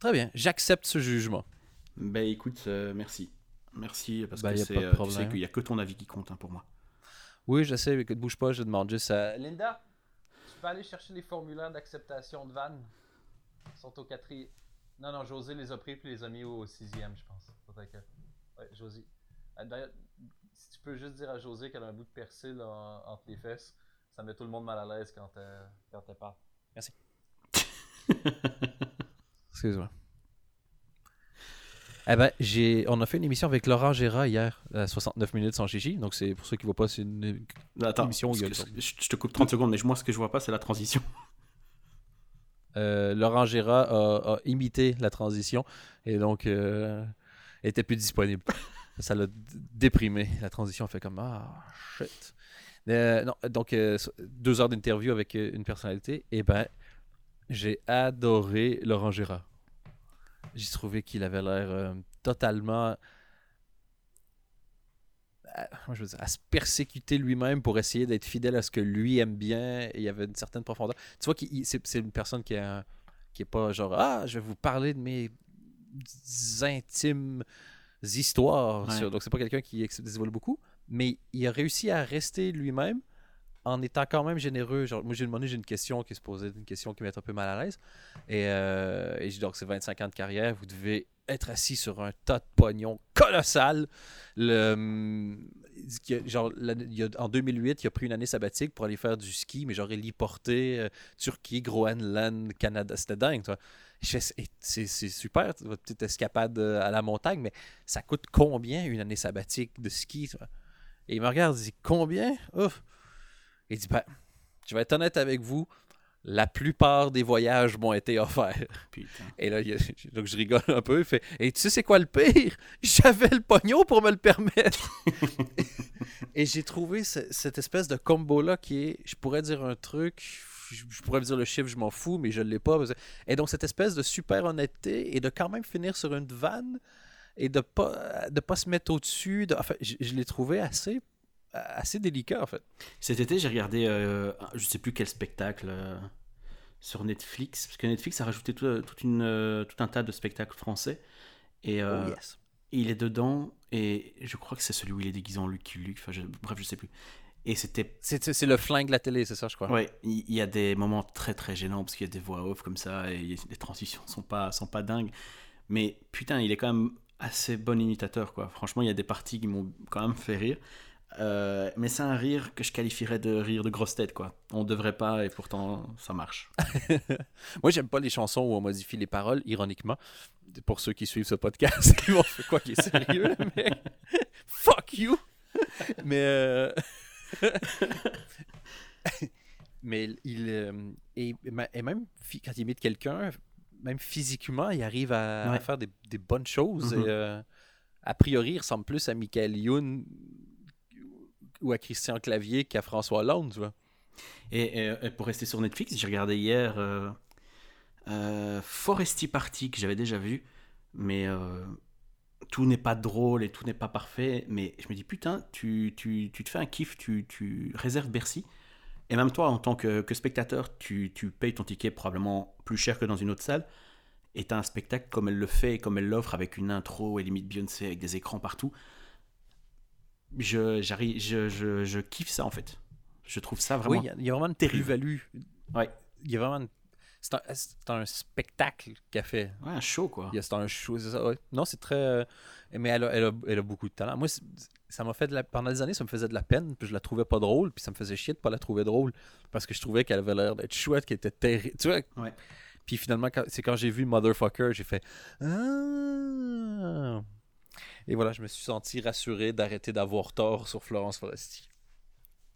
Très bien, j'accepte ce jugement. Ben écoute, euh, merci. Merci parce Ben, que c'est, euh, tu sais problème. qu'il n'y a que ton avis qui compte hein, pour moi. Oui, je sais, mais que bouge pas, je demande juste à... Linda, tu peux aller chercher les formulaires d'acceptation de vannes Ils sont au quatrième. Non, non, José les a pris puis les a mis au sixième, je pense. Que... Ouais, José. D'ailleurs, si tu peux juste dire à José qu'elle a un bout de persil en- entre les fesses, ça met tout le monde mal à l'aise quand, euh, quand elle parle. Merci. Excuse-moi. Eh ben, j'ai, on a fait une émission avec Laurent Gérard hier, à 69 minutes sans chichi. Donc, c'est pour ceux qui ne voient pas, c'est une, Attends, Émission où il y a le je, je te coupe 30 secondes, mais moi ce que je vois pas, c'est la transition. euh, Laurent Gérard a, a imité la transition et donc euh, était plus disponible. Ça l'a déprimé. La transition fait comme Ah, shit. Euh, non, donc, euh, deux heures d'interview avec euh, une personnalité. Et ben, j'ai adoré Laurent Gérard. J'ai trouvé qu'il avait l'air totalement. je veux dire, à se persécuter lui-même pour essayer d'être fidèle à ce que lui aime bien. Et il y avait une certaine profondeur. Tu vois, c'est une personne qui a, qui est pas genre Ah, je vais vous parler de mes intimes histoires. Ouais. sur- Donc, c'est pas quelqu'un qui dévoile beaucoup. Mais il a réussi à rester lui-même en étant quand même généreux. Genre, moi, j'ai demandé, j'ai une question qui se posait, une question qui m'est un peu mal à l'aise. Et, euh, et j'ai dit, donc, c'est 25 ans de carrière, vous devez être assis sur un tas de pognon colossal. Le, hum, il y genre, il y a- en 2008, il a pris une année sabbatique pour aller faire du ski, mais genre héliporté, euh, Turquie, Groenland, Canada. C'était dingue, toi. C'est- super, votre petite escapade euh, à la montagne, mais ça coûte combien une année sabbatique de ski? Et il me regarde, il dit combien? Ouf. Il dit, ben, je vais être honnête avec vous, la plupart des voyages m'ont été offerts. Putain. Et là, il donc je rigole un peu. Il fait Et tu sais, c'est quoi le pire? J'avais le pognon pour me le permettre. et j'ai trouvé ce- cette espèce de combo-là qui est Je pourrais dire un truc, je, pourrais dire le chiffre, je m'en fous, mais je ne l'ai pas. Et donc, cette espèce de super honnêteté et de quand même finir sur une vanne et de pas, de pas se mettre au-dessus. De... Enfin, je, je l'ai trouvé assez, assez délicat, en fait. Cet été, j'ai regardé, euh, je sais plus quel spectacle euh, sur Netflix, parce que Netflix a rajouté tout, une, euh, tout un tas de spectacles français. Et euh, Oh, yes. il est dedans, et je crois que c'est celui où il est déguisé en Lucky Luke, enfin, je- bref, je sais plus. Et c'était. C'est c'est le flingue de la télé, c'est ça, je crois. Ouais, il y a des moments très très gênants, parce qu'il y a des voix off comme ça, et les transitions sont pas, sont pas dingues. Mais putain, il est quand même assez bon imitateur, quoi. Franchement, il y a des parties qui m'ont quand même fait rire. Euh, mais c'est un rire que je qualifierais de rire de grosse tête, quoi. On devrait pas, et pourtant, ça marche. Moi, j'aime pas les chansons où on modifie les paroles, ironiquement. Pour ceux qui suivent ce podcast, ils vont faire quoi qui est sérieux, mais fuck you! Mais euh, mais il euh, et, et même quand il imite quelqu'un, même physiquement, il arrive à, faire des, des bonnes choses. Mhm. et, euh, a priori, il ressemble plus à Michael Youn ou à Christian Clavier qu'à François Hollande, tu vois. Et, et- et pour rester sur Netflix, j'ai regardé hier euh, euh, Foresti Party, que j'avais déjà vu, mais euh, tout n'est pas drôle et tout n'est pas parfait. Mais je me dis, putain, tu, tu, tu te fais un kiff, tu, tu réserves Bercy. Et même toi, en tant que, que spectateur, tu, tu payes ton ticket probablement plus cher que dans une autre salle. Et t'as un spectacle comme elle le fait comme elle l'offre avec une intro et limite Beyoncé avec des écrans partout. Je, j'arrive, je, je, je kiffe ça en fait. Je trouve ça vraiment. Oui, il y a- il y, a vraiment une terrible. plus-value. Ouais. Il y a vraiment une- C'est un, spectacle qu'elle fait. Ouais, un show quoi. C'est un show, c'est ça, ouais. Non, c'est très... euh, Mais elle a, elle, a, elle a beaucoup de talent. Moi, ça m'a fait de la... Pendant des années, ça me faisait de la peine, puis je la trouvais pas drôle, puis ça me faisait chier de pas la trouver drôle, parce que je trouvais qu'elle avait l'air d'être chouette, qu'elle était terrible. Tu vois? Ouais. Puis finalement, c'est quand j'ai vu Motherfucker, j'ai fait... Ah! Et voilà, je me suis senti rassuré d'arrêter d'avoir tort sur Florence Foresti.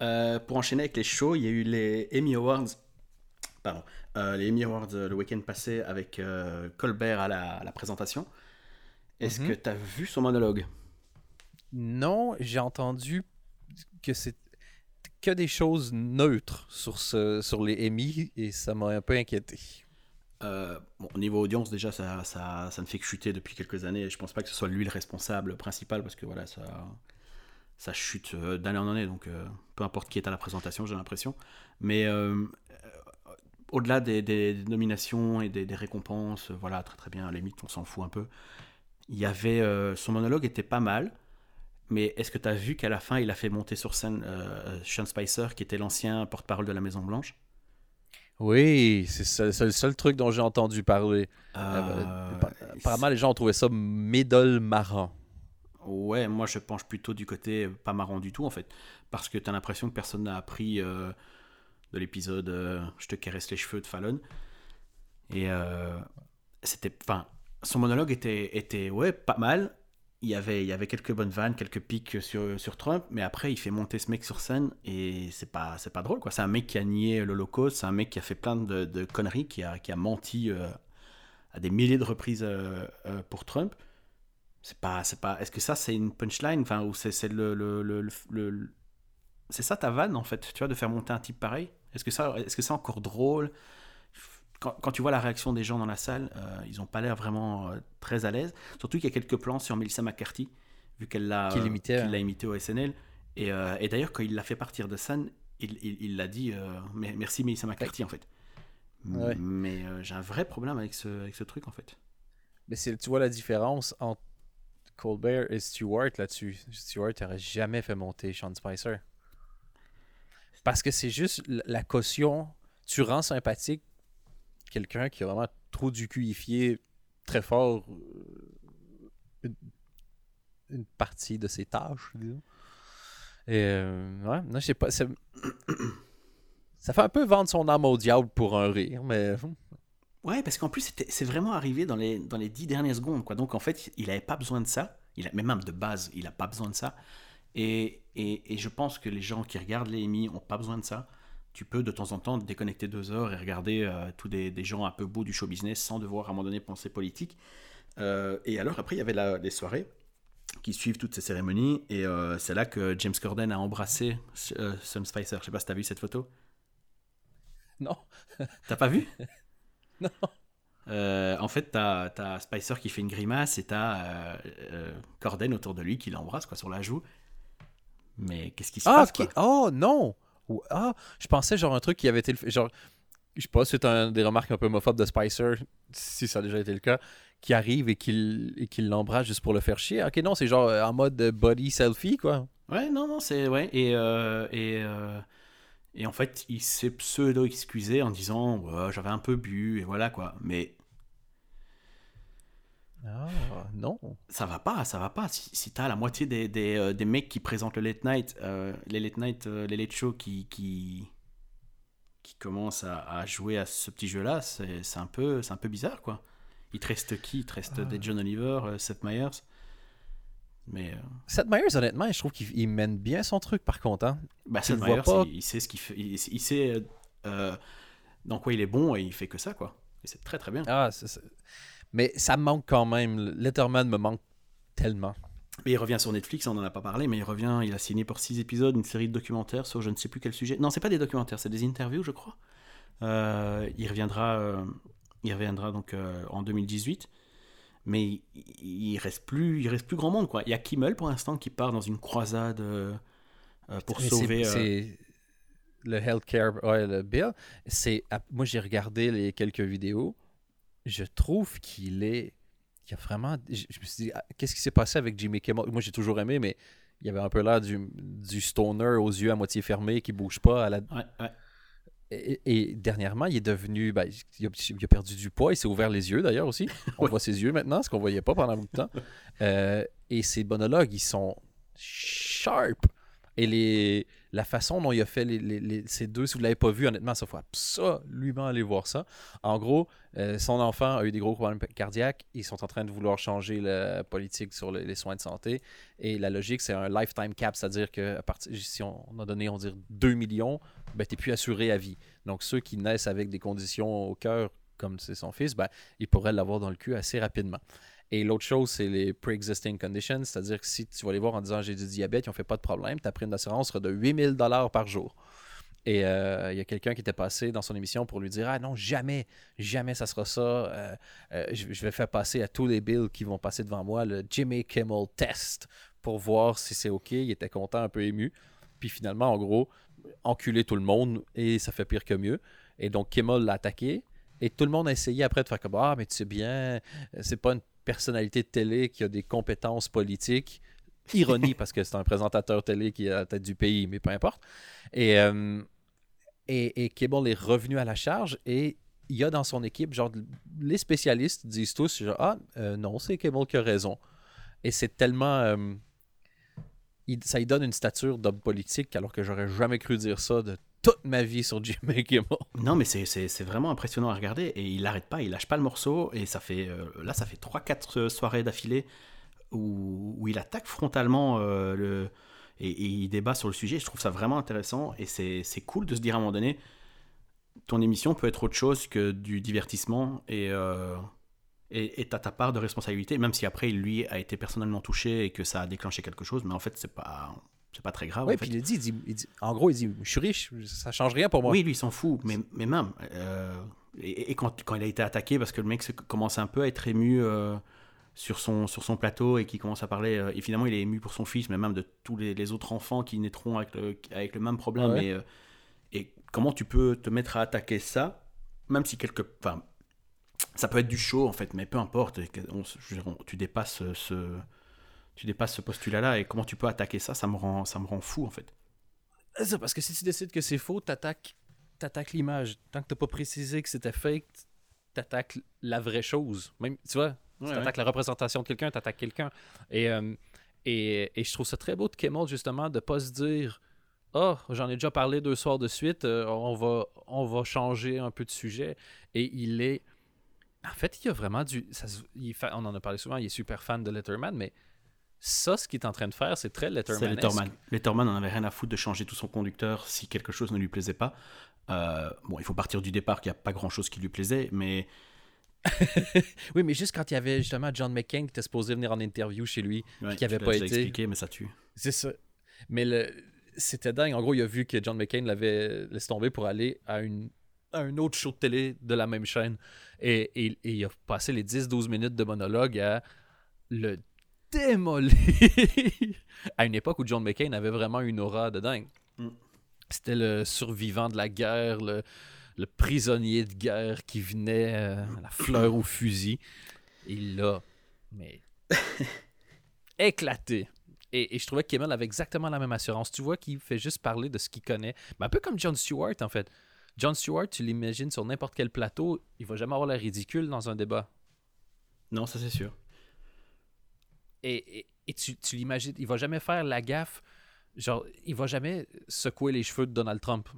Euh, pour enchaîner avec les shows, il y a eu les Emmy Awards. Pardon. Euh, les Emmy Awards le week-end passé avec euh, Colbert à la, à la présentation. Est-ce Mhm. que tu as vu son monologue? Non, j'ai entendu que c'est que des choses neutres sur, ce, sur les Emmy et ça m'a un peu inquiété. Euh, bon, Au niveau audience, déjà, ça, ça, ça ne fait que chuter depuis quelques années. Et je pense pas que ce soit lui le responsable principal parce que voilà, ça, ça chute euh, d'année en année. Donc euh, peu importe qui est à la présentation, j'ai l'impression. Mais euh, au-delà des, des nominations et des, des récompenses, euh, voilà, très très bien, à la limite, on s'en fout un peu. Il y avait. euh, son monologue était pas mal. Mais est-ce que tu as vu qu'à la fin, il a fait monter sur scène euh, Sean Spicer, qui était l'ancien porte-parole de la Maison-Blanche? Oui, c'est le seul truc dont j'ai entendu parler. Euh, Apparemment, les gens ont trouvé ça médole marrant. Ouais, moi je penche plutôt du côté pas marrant du tout en fait. Parce que t'as l'impression que personne n'a appris de l'épisode euh, Je te caresse les cheveux de Fallon. Et euh, c'était. Enfin, son monologue était, était ouais, pas mal. il y avait, il y avait quelques bonnes vannes, quelques pics sur, sur Trump, mais après, il fait monter ce mec sur scène et c'est pas, c'est pas drôle, quoi. C'est un mec qui a nié l'Holocauste, c'est un mec qui a fait plein de, conneries, qui a, qui a menti euh, à des milliers de reprises pour Trump. C'est pas, c'est pas. Est-ce que ça, c'est une punchline, enfin, ou c'est, c'est le, le, le, le- c'est ça ta vanne en fait, tu vois, de faire monter un type pareil? Est-ce que ça, est-ce que c'est encore drôle? Quand, quand tu vois la réaction des gens dans la salle, euh, ils ont pas l'air vraiment euh, très à l'aise. Surtout qu'il y a quelques plans sur Melissa McCarthy, vu qu'elle l'a, hein. l'a imité au SNL. Et, euh, et d'ailleurs, quand il l'a fait partir de scène, il, l'a dit euh, merci Melissa McCarthy en fait. Ouais. Mais euh, j'ai un vrai problème avec ce, avec ce truc en fait. Mais tu vois la différence entre Colbert et Stewart là-dessus. Stewart n'aurait jamais fait monter Sean Spicer. Parce que c'est juste la- caution. Tu rends sympathique quelqu'un qui a vraiment trop du cuifié très fort euh, une, partie de ses tâches. Et euh, ouais, non, je sais pas. Ça, fait un peu vendre son âme au diable pour un rire, mais. Ouais, parce qu'en plus, c'est vraiment arrivé dans les, dix dernières secondes. Quoi. Donc, en fait, il n'avait pas besoin de ça. Il a, même de base, il n'a pas besoin de ça. Et, et, et je pense que les gens qui regardent les EMI n'ont pas besoin de ça. Tu peux de temps en temps te déconnecter deux heures et regarder euh, tous des, des gens un peu beaux du show business sans devoir à un moment donné penser politique. Euh, et alors, après, il y avait la- les soirées qui suivent toutes ces cérémonies. Et euh, c'est là que James Corden a embrassé euh, Sam Spicer. Je sais pas si tu as vu cette photo. Non. T'as pas vu? Non. Euh, en fait, t'as as Spicer qui fait une grimace et t'as Corden autour de lui qui l'embrasse quoi sur la joue. Mais qu'est-ce qui se Ah, passe Oh, non. Ou- Ah, je pensais genre un truc qui avait été. le- Genre, je sais pas si c'est un des remarques un peu homophobes de Spicer, si ça a déjà été le cas, qui arrive et qu'il et qu'il l'embrasse juste pour le faire chier. Ok, non, c'est genre euh, en mode euh, body selfie, quoi. Ouais, non, non, c'est ouais. Et euh, et euh, et en fait, il s'est pseudo excusé en disant Ouais, j'avais un peu bu et voilà quoi. Mais Ah, non. ça va pas, ça va pas. Si, si t'as la moitié des, des, euh, des mecs qui présentent le late night, euh, les late night, euh, les late shows qui, qui, qui commencent à, à jouer à ce petit jeu-là, c'est c'est un, peu- un peu bizarre, quoi. Il te reste qui? Il te reste Ah. des John Oliver, euh, Seth Meyers. Mais euh, Seth Meyers, honnêtement, je trouve qu'il il mène bien son truc, par contre. hein. bah, Seth Meyers, pas. il, il sait ce qu'il fait. Il, il sait dans quoi il est bon et il fait que ça, quoi. Et c'est très très bien. Ah, c'est- c'est- Mais ça me manque quand même. Letterman me manque tellement. Mais il revient sur Netflix, on n'en a pas parlé, mais il revient, il a signé pour six épisodes une série de documentaires sur je ne sais plus quel sujet. Non, c'est pas des documentaires, c'est des interviews, je crois. Euh, il reviendra, euh, il reviendra donc euh, en 2018, mais il, il reste plus, il reste plus grand monde quoi. Il y a Kimmel pour l'instant qui part dans une croisade pour Mais sauver. c'est- le healthcare, ouais, le bill. C'est, moi, j'ai regardé les quelques vidéos. Je trouve qu'il est. Il y a vraiment. Je, je me suis dit, ah, qu'est-ce qui s'est passé avec Jimmy Kimmel? Moi, j'ai toujours aimé, mais il y avait un peu l'air du, du stoner aux yeux à moitié fermés qui bouge pas. À la... ouais, ouais. et, et dernièrement, il est devenu. ben, il, a, il a perdu du poids. Il s'est ouvert les yeux d'ailleurs aussi. On voit ses yeux maintenant, ce qu'on voyait pas pendant de temps. Euh, et ses monologues, ils sont sharp. Et les, la façon dont il a fait ces deux, si vous ne l'avez pas vu, honnêtement, ça faut absolument aller voir ça. En gros, euh, son enfant a eu des gros problèmes cardiaques. Ils sont en train de vouloir changer la politique sur le- les soins de santé. Et la logique, c'est un lifetime cap, c'est-à-dire que si on, a donné, on dire, 2 millions, ben, tu n'es plus assuré à vie. Donc, ceux qui naissent avec des conditions au cœur, comme c'est son fils, ben, ils pourraient l'avoir dans le cul assez rapidement. Et l'autre chose, c'est les pre-existing conditions, c'est-à-dire que si tu vas les voir en disant j'ai du diabète, ils n'ont fait pas de problème, ta prime d'assurance sera de 8000 dollars par jour. Et euh, il y a quelqu'un qui était passé dans son émission pour lui dire Ah non, jamais, jamais ça sera ça. Euh, euh, je, je vais faire passer à tous les bills qui vont passer devant moi le Jimmy Kimmel test pour voir si c'est OK. Il était content, un peu ému. Puis finalement, en gros, enculer tout le monde et ça fait pire que mieux. Et donc Kimmel l'a attaqué. Et tout le monde a essayé après de faire comme Ah, mais tu sais bien, c'est pas une personnalité de télé qui a des compétences politiques. Ironie, parce que c'est un présentateur télé qui est à la tête du pays, mais peu importe. Et, euh, et, et Kimmel est revenu à la charge et il y a dans son équipe, genre, les spécialistes disent tous, genre, ah, euh, non, c'est Kimmel qui a raison. Et c'est tellement. euh, il- ça lui donne une stature d'homme politique, alors que j'aurais jamais cru dire ça de toute ma vie sur Jimmy Kimmel. Non, mais c'est- vraiment impressionnant à regarder et il n'arrête pas, il lâche pas le morceau et ça fait euh, là ça fait 3-4 soirées d'affilée où, où il attaque frontalement euh, le, et, il débat sur le sujet. Je trouve ça vraiment intéressant et c'est cool de se dire à un moment donné, ton émission peut être autre chose que du divertissement et euh, et et t'as ta part de responsabilité, même si après lui a été personnellement touché et que ça a déclenché quelque chose, mais en fait c'est pas c'est pas très grave. Oui, en fait. puis il dit, il dit- il dit- en gros, il dit Je suis riche, ça change rien pour moi. Oui, lui, il s'en fout, mais, mais même. euh, et et quand, quand il a été attaqué, parce que le mec commence un peu à être ému euh, sur, son, sur son plateau et qui commence à parler. euh, et finalement, il est ému pour son fils, mais même de tous les, les autres enfants qui naîtront avec le, avec le même problème. Ouais. Et, et comment tu peux te mettre à attaquer ça, même si quelque. Enfin, ça peut être du show, en fait, mais peu importe. on- on- tu dépasses ce. Tu dépasses ce postulat-là et comment tu peux attaquer ça, ça me rend, ça me rend fou en fait. C'est parce que si tu décides que c'est faux, t'attaques t'attaques l'image. Tant que t'as pas précisé que c'était fake, t'attaques la vraie chose. Même, tu vois, tu attaques la représentation de quelqu'un, t'attaques quelqu'un. Et, euh, et, et je trouve ça très beau de Kimmel, justement, de pas se dire Ah, j'en ai déjà parlé deux soirs de suite, euh, on, va, on va changer un peu de sujet. Et il est. En fait, il y a vraiment du. ça il on en a parlé souvent, il est super fan de Letterman, mais ça, ce qu'il est en train de faire, c'est très Letterman. C'est Letterman. Letterman n'en avait rien à foutre de changer tout son conducteur si quelque chose ne lui plaisait pas. Euh, bon, il faut partir du départ qu'il n'y a pas grand chose qui lui plaisait, mais Oui, mais juste quand il y avait justement John McCain qui était supposé venir en interview chez lui, ouais, qui avait tu pas été. expliqué, mais ça tue. C'est ça. Mais le... c'était dingue. En gros, il a vu que John McCain l'avait laissé tomber pour aller à, une... à un autre show de télé de la même chaîne. Et, et- et il a passé les 10-12 minutes de monologue à le démolir à une époque où John McCain avait vraiment une aura de dingue. Mm. C'était le survivant de la guerre, le, le prisonnier de guerre qui venait euh, à la fleur au fusil. Il l'a, mais éclaté. Et, et je trouvais que Kimmel avait exactement la même assurance. Tu vois qu'il fait juste parler de ce qu'il connaît. Mais un peu comme John Stewart, en fait. John Stewart, tu l'imagines sur n'importe quel plateau, il va jamais avoir l'air ridicule dans un débat. Non, ça c'est sûr. Et, et, et tu, tu l'imagines, il va jamais faire la gaffe. Genre, il va jamais secouer les cheveux de Donald Trump.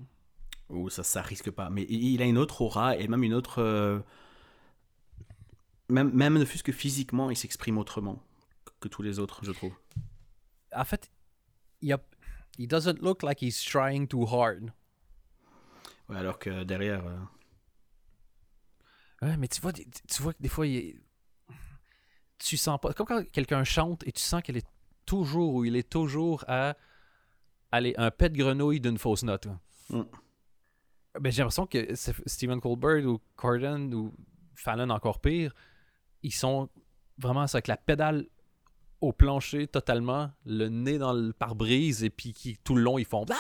Ou ça, ça risque pas. Mais il a une autre aura et même une autre. euh, Même, même ne fût-ce que physiquement, il s'exprime autrement que tous les autres, je trouve. En fait, il a, he doesn't look like he's trying too hard. Ouais, alors que derrière. euh, Ouais, mais tu vois, tu vois que des fois, il est- tu sens pas. Comme quand quelqu'un chante et tu sens qu'elle est toujours ou il est toujours à aller un pet de grenouille d'une fausse note. Mm. Ben, j'ai l'impression que Stephen Colbert ou Corden ou Fallon encore pire, ils sont vraiment avec la pédale au plancher totalement, le nez dans le pare-brise et puis qui tout le long ils font. Ah!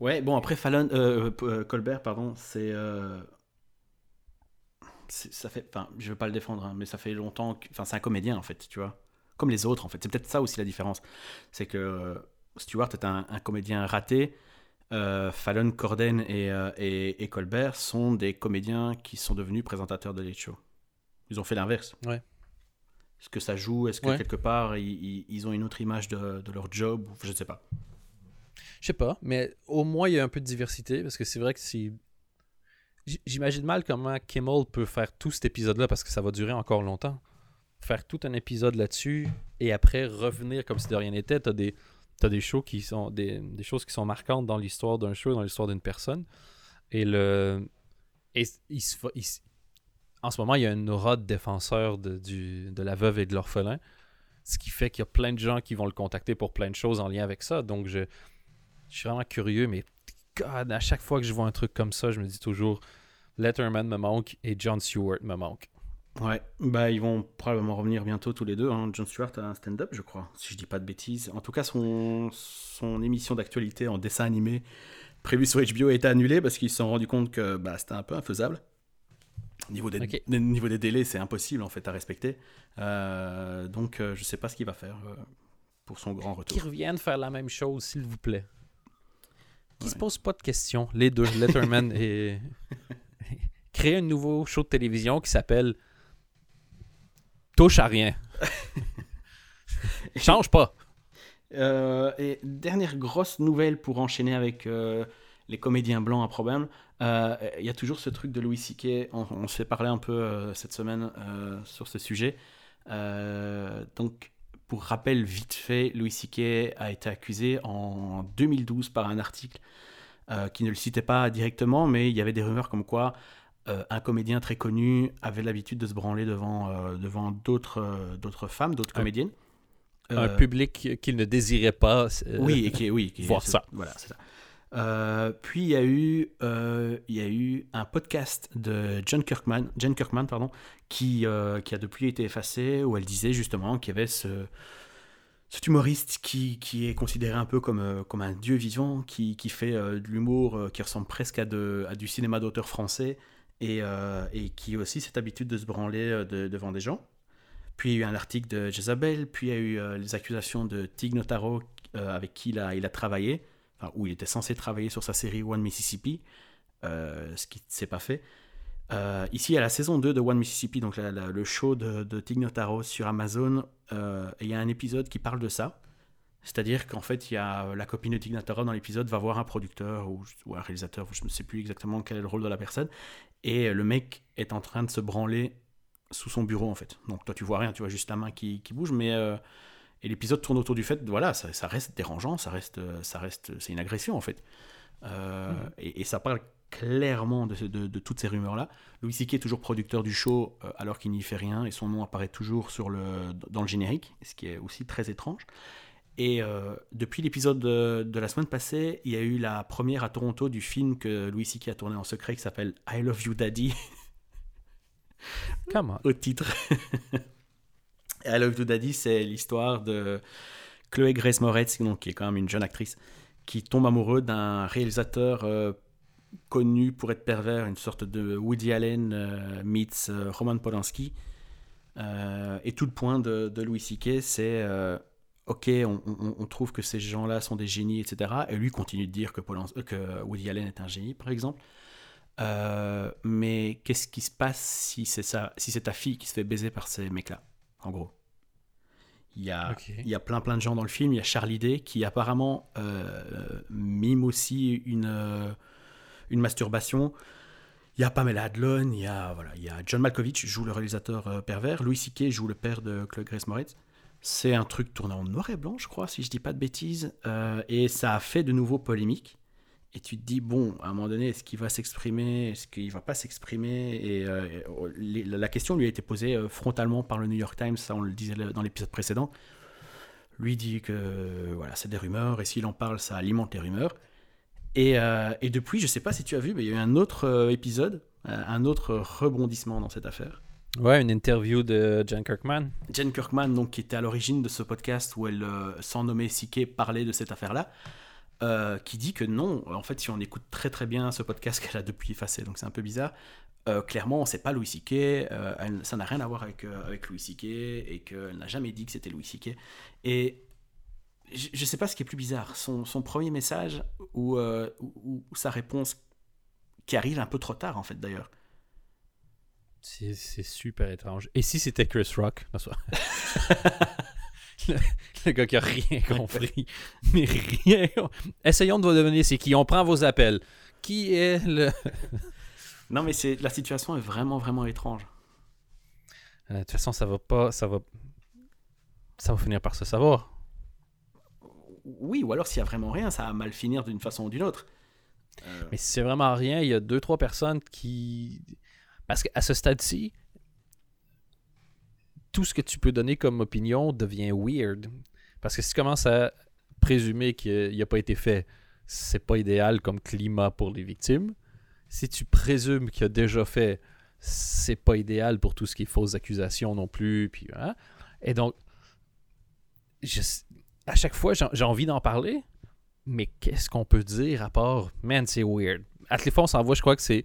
Ouais, bon, après Fallon, euh, euh, Colbert, pardon, c'est. euh, c'est- ça fait. Enfin, je veux pas le défendre, hein, mais ça fait longtemps. que- Enfin, c'est un comédien, en fait, tu vois. Comme les autres, en fait. C'est peut-être ça aussi la différence. C'est que euh, Stewart est un, un comédien raté. euh, Fallon, Corden et, euh, et, et Colbert sont des comédiens qui sont devenus présentateurs de Late Show. Ils ont fait l'inverse. Ouais. Est-ce que ça joue? Est-ce que Ouais. quelque part, ils, ont une autre image de, de leur job Je ne sais pas. Je sais pas, mais au moins il y a un peu de diversité parce que c'est vrai que c'est. J'imagine mal comment Kimmel peut faire tout cet épisode-là parce que ça va durer encore longtemps. Faire tout un épisode là-dessus et après revenir comme si de rien n'était. T'as des, t'as des shows qui sont des, des choses qui sont marquantes dans l'histoire d'un show, dans l'histoire d'une personne. Et le. Et il se- en ce moment, il y a une aura de défenseur de, du, de la veuve et de l'orphelin. Ce qui fait qu'il y a plein de gens qui vont le contacter pour plein de choses en lien avec ça. Donc, je, je suis vraiment curieux, mais God, à chaque fois que je vois un truc comme ça, je me dis toujours Letterman me manque et John Stewart me manque. Ouais, bah ils vont probablement revenir bientôt tous les deux. hein. John Stewart a un stand-up, je crois, si je dis pas de bêtises. En tout cas, son, son émission d'actualité en dessin animé prévue sur HBO a été annulée parce qu'ils se sont rendus compte que bah, c'était un peu infaisable. Au niveau des, Ok. des- niveau des délais, c'est impossible en fait à respecter. Euh, donc, euh, je sais pas ce qu'il va faire euh, pour son grand retour. reviennent faire la même chose, s'il vous plaît. Qui se posent pas de questions, les deux, Letterman et. Créer un nouveau show de télévision qui s'appelle Touche à rien. Change pas. Euh, et dernière grosse nouvelle pour enchaîner avec euh, les comédiens blancs à problème. Euh, Il y a toujours ce truc de Louis C.K. On, on s'est parlé un peu cette semaine sur ce sujet. Donc, pour rappel vite fait, Louis C.K. a été accusé en 2012 par un article euh, qui ne le citait pas directement, mais il y avait des rumeurs comme quoi euh, un comédien très connu avait l'habitude de se branler devant, euh, devant d'autres d'autres femmes, d'autres comédiennes. Un public qu'il ne désirait pas. oui, et qui, oui, qui- voir ça. Voilà, c'est ça. Euh, puis il y a eu, euh, y a eu un podcast de John Kirkman, Jen Kirkman, pardon, qui, euh, qui a depuis été effacé, où elle disait justement qu'il y avait ce, cet humoriste qui, qui est considéré un peu comme, comme un dieu vivant, qui, qui fait de l'humour qui ressemble presque à, de, à du cinéma d'auteur français, et, et qui a aussi cette habitude de se branler de- devant des gens. Puis il y a eu un article de Jezabel, puis il y a eu les accusations de Tig Notaro avec qui il a, il a travaillé, où il était censé travailler sur sa série One Mississippi, euh, ce qui ne s'est pas fait. Euh, ici, à la saison 2 de One Mississippi, donc le show de, de Tig Notaro sur Amazon, euh, il y a un épisode qui parle de ça. C'est-à-dire qu'en fait, il y a la copine de Tig Notaro dans l'épisode va voir un producteur ou, un réalisateur, je ne sais plus exactement quel est le rôle de la personne, et le mec est en train de se branler sous son bureau en fait. Donc toi tu vois rien, tu vois juste la main qui, bouge, mais et l'épisode tourne autour du fait, voilà, ça, ça reste dérangeant, ça reste, ça reste, c'est une agression en fait. Euh, et, et ça parle clairement de, ce- de- de toutes ces rumeurs là. Louis C.K. est toujours producteur du show euh, alors qu'il n'y fait rien et son nom apparaît toujours sur le, dans le générique, ce qui est aussi très étrange. Et euh, depuis l'épisode de, de la semaine passée, il y a eu la première à Toronto du film que Louis C.K. a tourné en secret qui s'appelle I Love You Daddy. Comment au titre. I Love You Daddy, c'est l'histoire de Chloé Grace Moretz, donc, qui est quand même une jeune actrice, qui tombe amoureux d'un réalisateur euh, connu pour être pervers, une sorte de Woody Allen euh, meets euh, Roman Polanski. Euh, et tout le point de, Louis C.K., c'est ok, on, trouve que ces gens-là sont des génies, etc. Et lui continue de dire que, Woody Allen est un génie, par exemple. Mais qu'est-ce qui se passe si c'est si c'est ta fille qui se fait baiser par ces mecs-là, en gros Il y a, il y a plein plein de gens dans le film. Il y a Charlie Day qui apparemment euh, mime aussi une euh, une masturbation. Il y a Pamela Adlon, il y a voilà, il y a John Malkovich joue le réalisateur euh, pervers, Louis C.K. joue le père de Chloé Grace Moretz. C'est un truc tourné en noir et blanc, je crois, si je dis pas de bêtises, Euh, et ça a fait de nouveau polémique. Et tu te dis, bon, à un moment donné, est-ce qu'il va s'exprimer Est-ce qu'il va pas s'exprimer Et euh, les- la question lui a été posée euh, frontalement par le New York Times, ça on le disait dans l'épisode précédent. Lui dit que euh, voilà, c'est des rumeurs, et s'il en parle, ça alimente les rumeurs. Et, euh, et depuis, je sais pas si tu as vu, mais il y a eu un autre épisode, un autre rebondissement dans cette affaire. Ouais, une interview de Jan Kirkman. Jen Kirkman, donc, qui était à l'origine de ce podcast où elle, euh, sans nommer Siké, parlait de cette affaire-là, euh, qui dit que non, en fait, si on écoute très très bien ce podcast qu'elle a depuis effacé, donc c'est un peu bizarre, euh, clairement, c'est pas Louis C.K., euh, elle- ça n'a rien à voir avec, euh, avec Louis C.K., et qu'elle n'a jamais dit que c'était Louis C.K. Et je, je sais pas ce qui est plus bizarre, son, son premier message ou, ou- ou sa réponse qui arrive un peu trop tard, en fait, d'ailleurs. C'est super étrange. Et si c'était Chris Rock? le, le gars qui a rien compris. Mais rien. Essayons de devenir c'est qui. On prend vos appels. Qui est le. Non, mais c'est la situation est vraiment, vraiment étrange. Euh, De toute façon, ça va pas. Ça va. Ça va finir par se savoir. Oui, ou alors s'il y a vraiment rien, ça va mal finir d'une façon ou d'une autre. Euh, Mais si c'est vraiment rien, il y a deux, trois personnes qui. Parce qu'à ce stade-ci, tout ce que tu peux donner comme opinion devient weird. Parce que si tu commences à présumer qu'il n'a pas été fait, c'est pas idéal comme climat pour les victimes. Si tu présumes qu'il a déjà fait, c'est pas idéal pour tout ce qui est fausses accusations non plus. Puis, hein? Et donc, à chaque fois, j'ai envie d'en parler, mais qu'est-ce qu'on peut dire à part, man, c'est weird. À toutes les fois, on s'envoie, je crois que c'est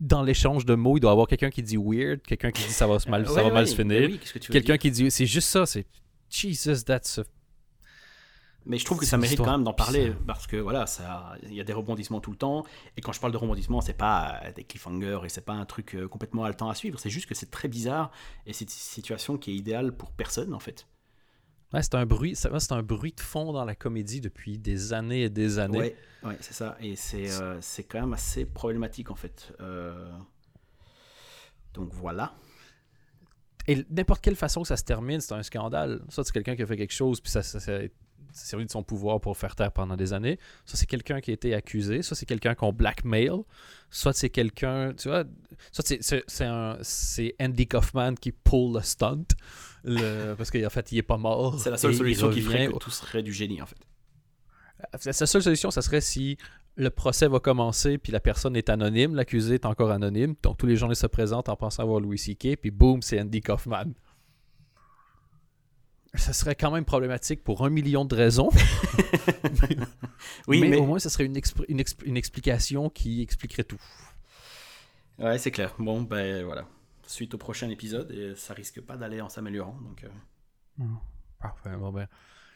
dans l'échange de mots, il doit y avoir quelqu'un qui dit weird, quelqu'un qui dit ça va, se mal, ça ouais, va mal se finir, oui, que veux quelqu'un qui dit, c'est juste ça, c'est Jesus, that's a- Mais je trouve que ça mérite quand même d'en parler bizarre. parce que voilà, ça, il y a des rebondissements tout le temps. Et quand je parle de rebondissements, c'est pas euh, des cliffhangers et c'est pas un truc euh, complètement haletant à suivre. C'est juste que c'est très bizarre et c'est une situation qui est idéale pour personne en fait. Ouais, c'est un bruit, ça, c'est un bruit de fond dans la comédie depuis des années et des années. Ouais, ouais, c'est ça. Et c'est euh, c'est quand même assez problématique en fait. Euh, Donc voilà. Et n'importe quelle façon que ça se termine, c'est un scandale. Soit c'est quelqu'un qui a fait quelque chose, puis ça, ça, ça servi de son pouvoir pour faire taire pendant des années. Soit c'est quelqu'un qui a été accusé. Soit c'est quelqu'un qu'on blackmail. Soit c'est quelqu'un, tu vois. Soit c'est- Andy Kaufman qui pull le stunt. le- parce qu'en fait, il est pas mort. C'est la seule solution qui ferait que tout serait du génie, en fait. la sa seule solution, ça serait si le procès va commencer, puis la personne est anonyme, l'accusé est encore anonyme, donc tous les gens se présentent en pensant avoir Louis C.K., puis boum, c'est Andy Kaufman. Ça serait quand même problématique pour un million de raisons, Oui, mais, mais, au moins, ça serait une, explication qui expliquerait tout. ouais, c'est clair. Bon, ben voilà. Suite au prochain épisode, et ça risque pas d'aller en s'améliorant. Donc, euh, Parfait, bon ben. De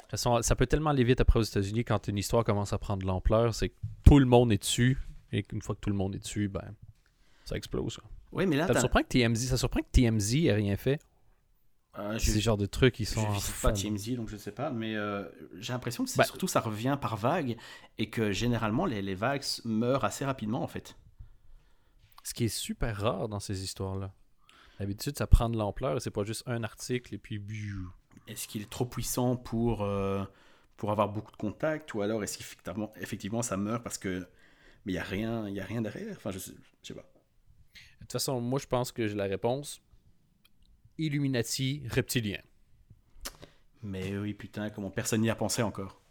toute façon, ça peut tellement aller vite après aux États-Unis quand une histoire commence à prendre de l'ampleur, c'est que tout le monde est dessus, et qu'une fois que tout le monde est dessus, ben, ça explose. Oui, mais là, Ça surprend que TMZ, ça surprend que TMZ ait rien fait. Euh, C'est je, ce genre de trucs qui je sont en visite pas. TMZ, donc je sais pas, mais euh, j'ai l'impression que c'est Bah- surtout ça revient par vague et que généralement les, les vagues meurent assez rapidement en fait. Ce qui est super rare dans ces histoires-là. D'habitude, ça prend de l'ampleur, c'est pas juste un article et puis. Est-ce qu'il est trop puissant pour, euh, pour avoir beaucoup de contacts ou alors est-ce qu'effectivement effectivement, ça meurt parce que mais il y a rien y a rien derrière? Enfin je sais, je sais pas De toute façon, moi, je pense que j'ai la réponse. Illuminati reptilien. mais oui putain comment personne n'y a pensé encore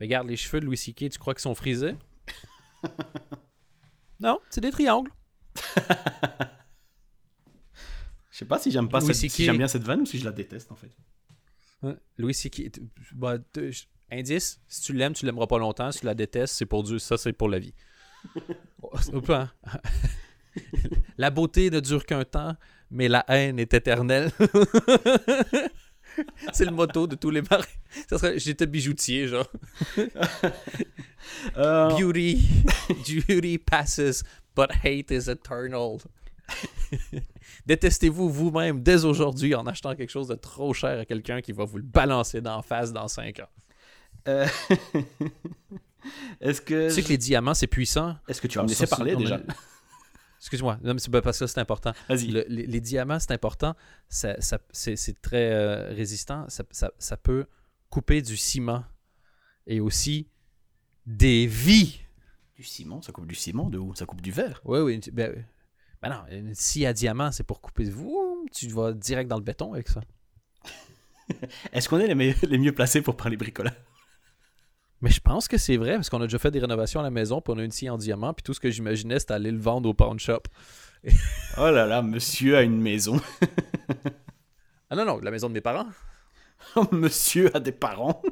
Mais regarde, les cheveux de Louis C.K., tu crois qu'ils sont frisés? non, c'est des triangles. je sais pas si j'aime pas cette, si j'aime bien cette vanne ou si je la déteste en fait. Louis C.K. bah, indice, si tu l'aimes, tu l'aimeras pas longtemps. Si tu la détestes, c'est pour Dieu. Ça, c'est pour la vie. Oh, hein? la beauté ne dure qu'un temps, mais la haine est éternelle. c'est le motto de tous les maris. Ça serait, j'étais bijoutier, genre. Euh, Beauty, beauty passes, but hate is eternal. Détestez-vous vous-même dès aujourd'hui en achetant quelque chose de trop cher à quelqu'un qui va vous le balancer d'en face dans 5 ans. euh, est-ce que Tu sais que les diamants, c'est puissant? est-ce que tu parler non, mais- déjà Excuse-moi, non, mais c'est pas parce que c'est important. vas-y Le- les, les diamants, c'est important. Ça, ça- c'est, très euh, résistant. Ça, ça- ça peut couper du ciment et aussi des vies. du ciment ça coupe du ciment de où ça coupe du verre Oui, oui. Ben, ben non, une scie à diamant, c'est pour couper. Vous, tu vas direct dans le béton avec ça. est-ce qu'on est les, meilleurs- les mieux placés pour parler bricolage Mais je pense que c'est vrai, parce qu'on a déjà fait des rénovations à la maison, puis on a une scie en diamant, puis tout ce que j'imaginais, c'était aller le vendre au pawn shop. oh là là monsieur a une maison Ah non, non, la maison de mes parents. monsieur a des parents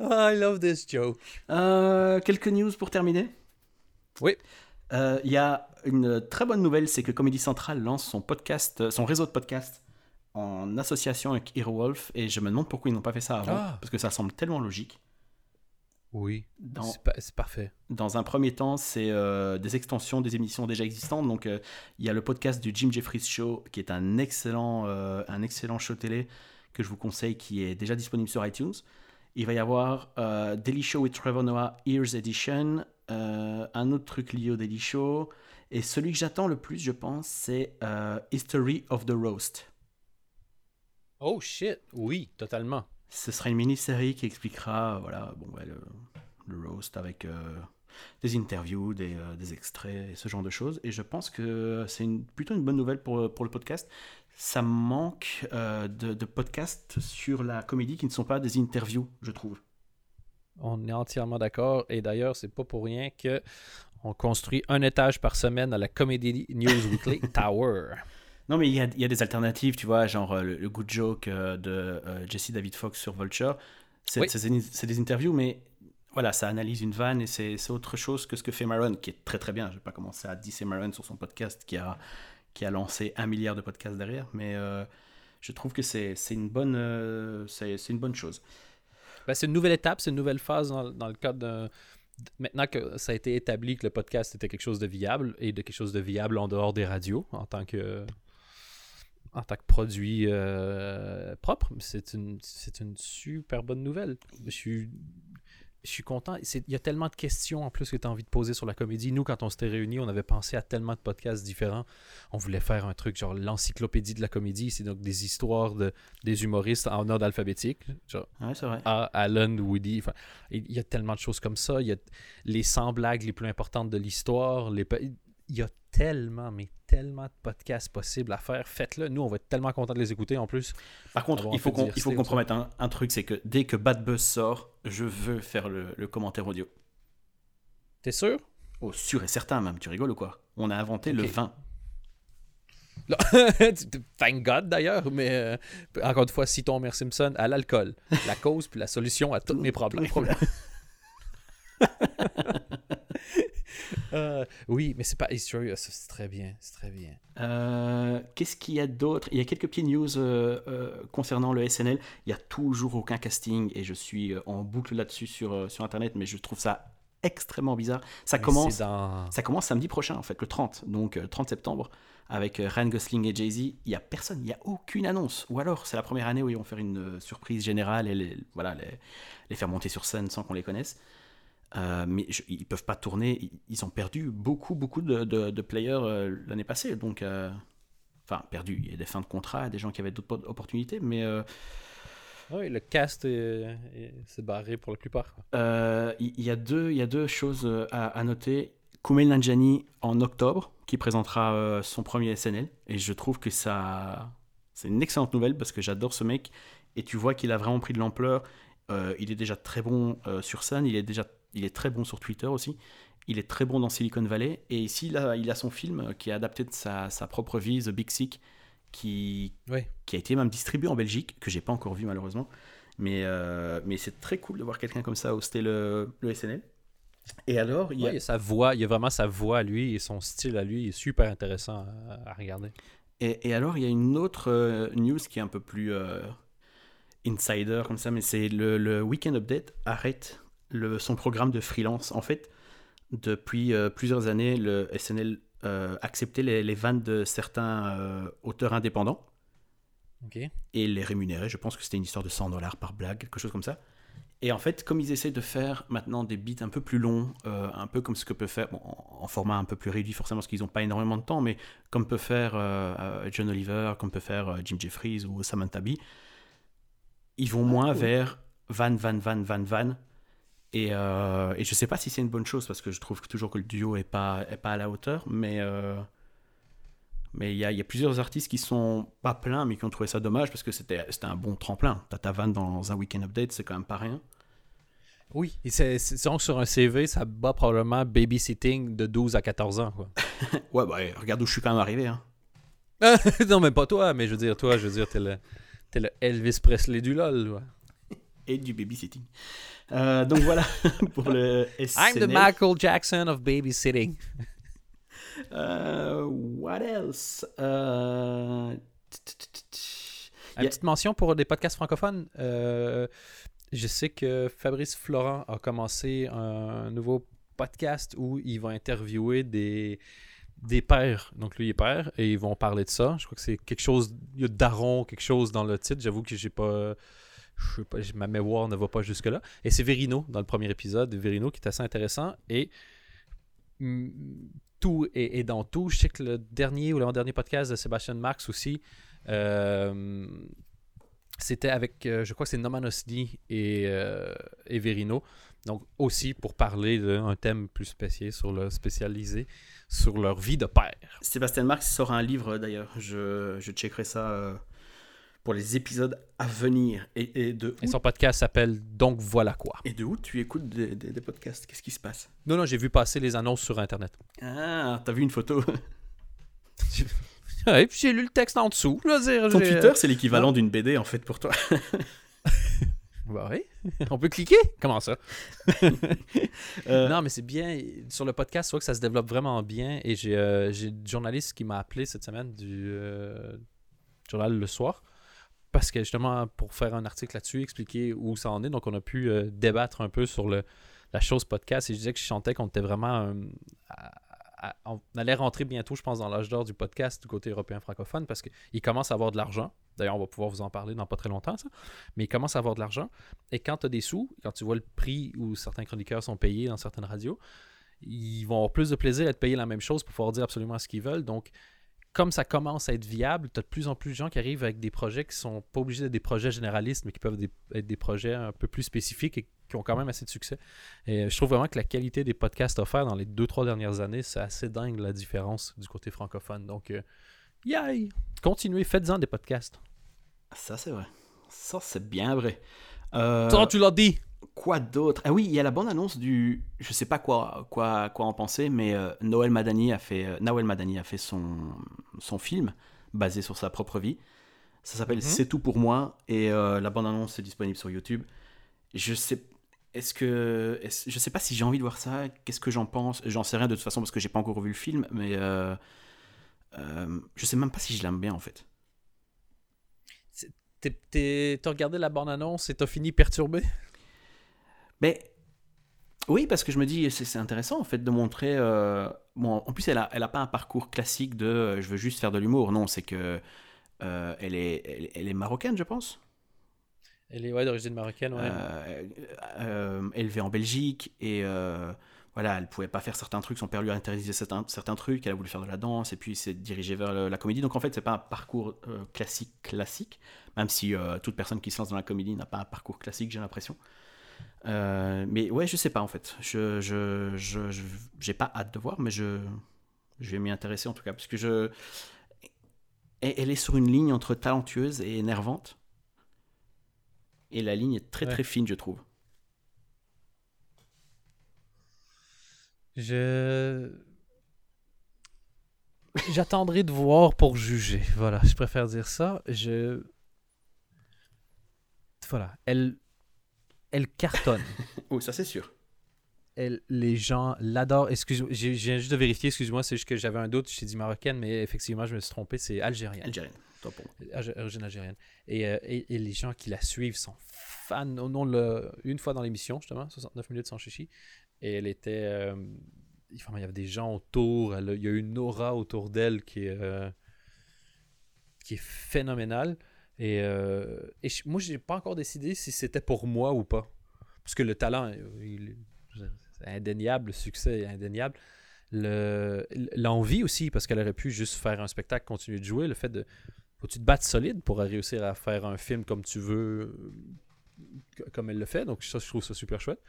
I love this joke. Euh, quelques news pour terminer? Oui. Euh, Il y a une très bonne nouvelle, c'est que Comedy Central lance son podcast, son réseau de podcasts en association avec Earwolf et je me demande pourquoi ils n'ont pas fait ça avant Ah. parce que ça semble tellement logique. Oui. C'est, pa- c'est parfait. dans un premier temps, c'est euh, des extensions des émissions déjà existantes. Donc, euh, il y a le podcast du Jim Jeffries Show, qui est un excellent, euh, un excellent show télé que je vous conseille, qui est déjà disponible sur iTunes. Il va y avoir Daily Show with Trevor Noah Ears Edition, un autre truc lié au Daily Show. Et celui que j'attends le plus, je pense, c'est History of the Roast. Oh shit. Oui, totalement. Ce sera une mini-série qui expliquera voilà, bon, ouais, le, le roast avec euh, des interviews, des, euh, des extraits et ce genre de choses. Et je pense que c'est une, plutôt une bonne nouvelle pour, pour le podcast. Ça manque euh, de, de podcasts sur la comédie qui ne sont pas des interviews, je trouve. On est entièrement d'accord. Et d'ailleurs, c'est pas pour rien que on construit un étage par semaine à la Comedy News Weekly Tower. Non, mais il y a, il y a des alternatives, tu vois, genre euh, le, le Good Joke euh, de euh, Jesse David Fox sur Vulture. C'est Oui. des- interviews, mais voilà, ça analyse une vanne et c'est autre chose que ce que fait Maron, qui est très très bien. Je vais pas commencer à disser Maron sur son podcast qui a, qui a lancé un milliard de podcasts derrière, mais euh, je trouve que c'est une, bonne, euh, c'est une bonne chose. Ben, c'est une nouvelle étape, c'est une nouvelle phase dans, dans le cadre d'un. Maintenant que ça a été établi que le podcast était quelque chose de viable et de quelque chose de viable en dehors des radios en tant que en tant que produit euh, propre, c'est une c'est une super bonne nouvelle. Je suis je suis content. Il y a tellement de questions en plus que tu as envie de poser sur la comédie. Nous, quand on s'était réunis, on avait pensé à tellement de podcasts différents. On voulait faire un truc genre l'encyclopédie de la comédie. C'est donc des histoires de, des humoristes en ordre alphabétique. Genre Ouais, c'est vrai. A, Alan, Woody. Il y a tellement de choses comme ça. Il y a les 100 blagues les plus importantes de l'histoire. Les... Il y a tellement, mais tellement de podcasts possibles à faire. Faites-le. Nous, on va être tellement contents de les écouter en plus. Par contre, il faut qu'on un, un truc, c'est que dès que Bad Buzz sort, je veux faire le, le commentaire audio. T'es sûr? Oh, sûr et certain même, tu rigoles ou quoi? On a inventé le vin. Thank God d'ailleurs, mais euh, encore une fois, citons Homer Simpson à l'alcool. La cause puis la solution à tous mes problèmes. Euh, oui, mais c'est pas It's c'est très bien, c'est très bien. Euh, Qu'est-ce qu'il y a d'autre? Il y a quelques petites news euh, concernant le SNL. Il y a toujours aucun casting et je suis en boucle là-dessus sur, sur Internet, mais je trouve ça extrêmement bizarre. Ça Mais commence, dans... ça commence samedi prochain, en fait, le 30, donc euh, 30 septembre, avec Ryan Gosling et Jay-Z. Il n'y a personne, il n'y a aucune annonce. Ou alors, c'est la première année où ils vont faire une surprise générale et les, voilà, les, les faire monter sur scène sans qu'on les connaisse. Euh, mais je- ils peuvent pas tourner. Ils- ont perdu beaucoup, beaucoup de, de- de players euh, l'année passée. Donc, euh, enfin, perdu. Il y a des fins de contrat, des gens qui avaient d'autres po- opportunités. Mais euh, Oui, le cast est, est- s'est barré pour la plupart. il y, a deux- il y a deux choses à, à noter. Kumail Nanjiani en octobre, qui présentera son premier SNL. Et je trouve que ça, c'est une excellente nouvelle parce que j'adore ce mec. Et tu vois qu'il a vraiment pris de l'ampleur. Il est déjà très bon sur scène. Il est déjà, il est très bon sur Twitter aussi. Il est très bon dans Silicon Valley. Et ici, là, il a son film euh, qui est adapté de sa, sa propre vie, The Big Sick, qui, a été même distribué en Belgique, que j'ai pas encore vu malheureusement. Mais, euh, mais c'est très cool de voir quelqu'un comme ça hoster le, le SNL. Et alors, il y a, Ouais, sa voix, il y a vraiment sa voix à lui et son style à lui est super intéressant à, à regarder. Et, et alors, il y a une autre euh, news qui est un peu plus euh, insider comme ça, mais c'est le, le Weekend Update arrête le, son programme de freelance. En fait, depuis euh, plusieurs années, le SNL euh, acceptait les, les vannes de certains euh, auteurs indépendants et les rémunérait. Je pense que c'était une histoire de 100 dollars par blague, quelque chose comme ça. Et en fait, comme ils essaient de faire maintenant des beats un peu plus longs, un peu comme ce que peut faire, bon, en format un peu plus réduit forcément parce qu'ils n'ont pas énormément de temps, mais comme peut faire John Oliver, comme peut faire Jim Jeffries ou Samantha Bee, ils vont moins cool. vers van, van, van, van, van. Et, euh, et je sais pas si c'est une bonne chose parce que je trouve toujours que le duo est pas, est pas à la hauteur, mais euh, mais il y a, il y a plusieurs artistes qui sont pas pleins mais qui ont trouvé ça dommage parce que c'était un bon tremplin. T'as ta vanne dans un week-end update, c'est quand même pas rien. Oui, et c'est, que sur un CV, ça bat probablement babysitting de 12 à 14 ans. Quoi. Ouais, bah regarde où je suis quand même arrivé. Hein. non, mais pas toi, mais je veux dire, toi, je veux dire, t'es le, le Elvis Presley du LOL. ouais. Et du babysitting. Euh, donc voilà pour le I'm the. Michael Jackson of babysitting. Euh, what else? Euh, Une petite mention pour des podcasts francophones. Je sais que Fabrice Florent a commencé un nouveau podcast où il va interviewer des, des pères. Donc lui il est père et ils vont parler de ça. Je crois que c'est quelque chose, il y a Daron, quelque chose dans le titre. J'avoue que j'ai pas, ma mémoire ne va pas jusque là. Et c'est Verino dans le premier épisode, Verino qui est assez intéressant et mm, tout est, dans tout. Je sais que le dernier ou l'avant-dernier podcast de Sébastien Marx aussi, euh, c'était avec, euh, je crois c'est Noman Osni et, euh, et Verino. Donc aussi pour parler d'un thème plus spécialisé sur leur vie de père. Sébastien Marx sort un livre d'ailleurs. Je, je checkerai ça pour les épisodes à venir. Et, et de Et son podcast s'appelle Donc voilà quoi. et de où tu écoutes des, des- des podcasts? Qu'est-ce qui se passe? Non, non, j'ai vu passer les annonces sur Internet. Ah, t'as vu une photo? Ouais, puis j'ai lu le texte en dessous. Je veux dire, Ton Twitter, c'est l'équivalent d'une BD en fait pour toi. Bah oui. On peut cliquer? Comment ça? Euh, Non, mais c'est bien. Sur le podcast, je vois que ça se développe vraiment bien. Et j'ai euh, une journaliste qui m'a appelé cette semaine du euh, journal Le Soir. Parce que justement, pour faire un article là-dessus, expliquer où ça en est. Donc, on a pu euh, débattre un peu sur la chose podcast. Et je disais que je chantais qu'on était vraiment euh, on allait rentrer bientôt, je pense, dans l'âge d'or du podcast du côté européen francophone parce qu'il commence à avoir de l'argent. D'ailleurs, on va pouvoir vous en parler dans pas très longtemps, ça. Mais il commence à avoir de l'argent. Et quand tu as des sous, quand tu vois le prix où certains chroniqueurs sont payés dans certaines radios, ils vont avoir plus de plaisir à être payés la même chose pour pouvoir dire absolument ce qu'ils veulent. Donc, comme ça commence à être viable, tu as de plus en plus de gens qui arrivent avec des projets qui sont pas obligés d'être des projets généralistes, mais qui peuvent être des projets un peu plus spécifiques et qui ont quand même assez de succès. Et je trouve vraiment que la qualité des podcasts offerts dans les deux, trois dernières années, c'est assez dingue la différence du côté francophone. Donc, euh, yay! Continuez, faites-en des podcasts. Ça, c'est vrai. Ça, c'est bien vrai. Euh... Toi, tu l'as dit! Quoi d'autre? Ah oui, il y a la bande-annonce du. Je sais pas quoi, quoi, quoi en penser, mais euh, Noël Madani a fait, euh, Nawel Madani a fait son, son film basé sur sa propre vie. Ça s'appelle mhm. C'est tout pour moi et euh, la bande-annonce est disponible sur YouTube. Je sais, est-ce que, je sais pas si j'ai envie de voir ça. Qu'est-ce que j'en pense? J'en sais rien de toute façon parce que j'ai pas encore vu le film, mais je sais même pas si je l'aime bien en fait. T'as regardé la bande-annonce et t'as fini perturbé? Mais oui, parce que je me dis, c'est intéressant en fait de montrer. Euh, bon, en plus, elle a, elle a pas un parcours classique de euh, je veux juste faire de l'humour. Non, c'est que euh, elle, est, elle, est marocaine, je pense. Elle est ouais, d'origine marocaine, ouais. élevée en Belgique et voilà, elle pouvait pas faire certains trucs. Son père lui a interdit certains, certains trucs. Elle a voulu faire de la danse et puis s'est dirigée vers la comédie. Donc en fait, c'est pas un parcours classique classique, même si toute personne qui se lance dans la comédie n'a pas un parcours classique, j'ai l'impression. Euh, mais ouais, je sais pas en fait. Je je, je, j'ai pas hâte de voir, mais je, je vais m'y intéresser en tout cas. Parce que je. Elle est sur une ligne entre talentueuse et énervante. Et la ligne est très très fine, je trouve. Je. J'attendrai de voir pour juger. Voilà, je préfère dire ça. Je. Voilà. Elle, elle cartonne. oui, ça c'est sûr. Elle, les gens l'adorent. Excuse-moi, je viens juste de vérifier, excuse-moi, c'est juste que j'avais un doute, je t'ai dit marocaine, mais effectivement, je me suis trompé, c'est algérienne. Algérienne, toi pour Origine algérienne. Euh, et, et, les gens qui la suivent sont fans. Une fois dans l'émission, justement, 69 minutes sans chichi, et elle était. Euh, il y avait des gens autour, il y a une aura autour d'elle qui est, euh, qui est phénoménale. Et, euh, et je, moi, j'ai pas encore décidé si c'était pour moi ou pas. Parce que le talent, c'est indéniable, le succès est indéniable. L'envie aussi, parce qu'elle aurait pu juste faire un spectacle, continuer de jouer. Le fait de. Faut tu te battre solide pour réussir à faire un film comme tu veux, comme elle le fait. Donc, ça, je trouve ça super chouette.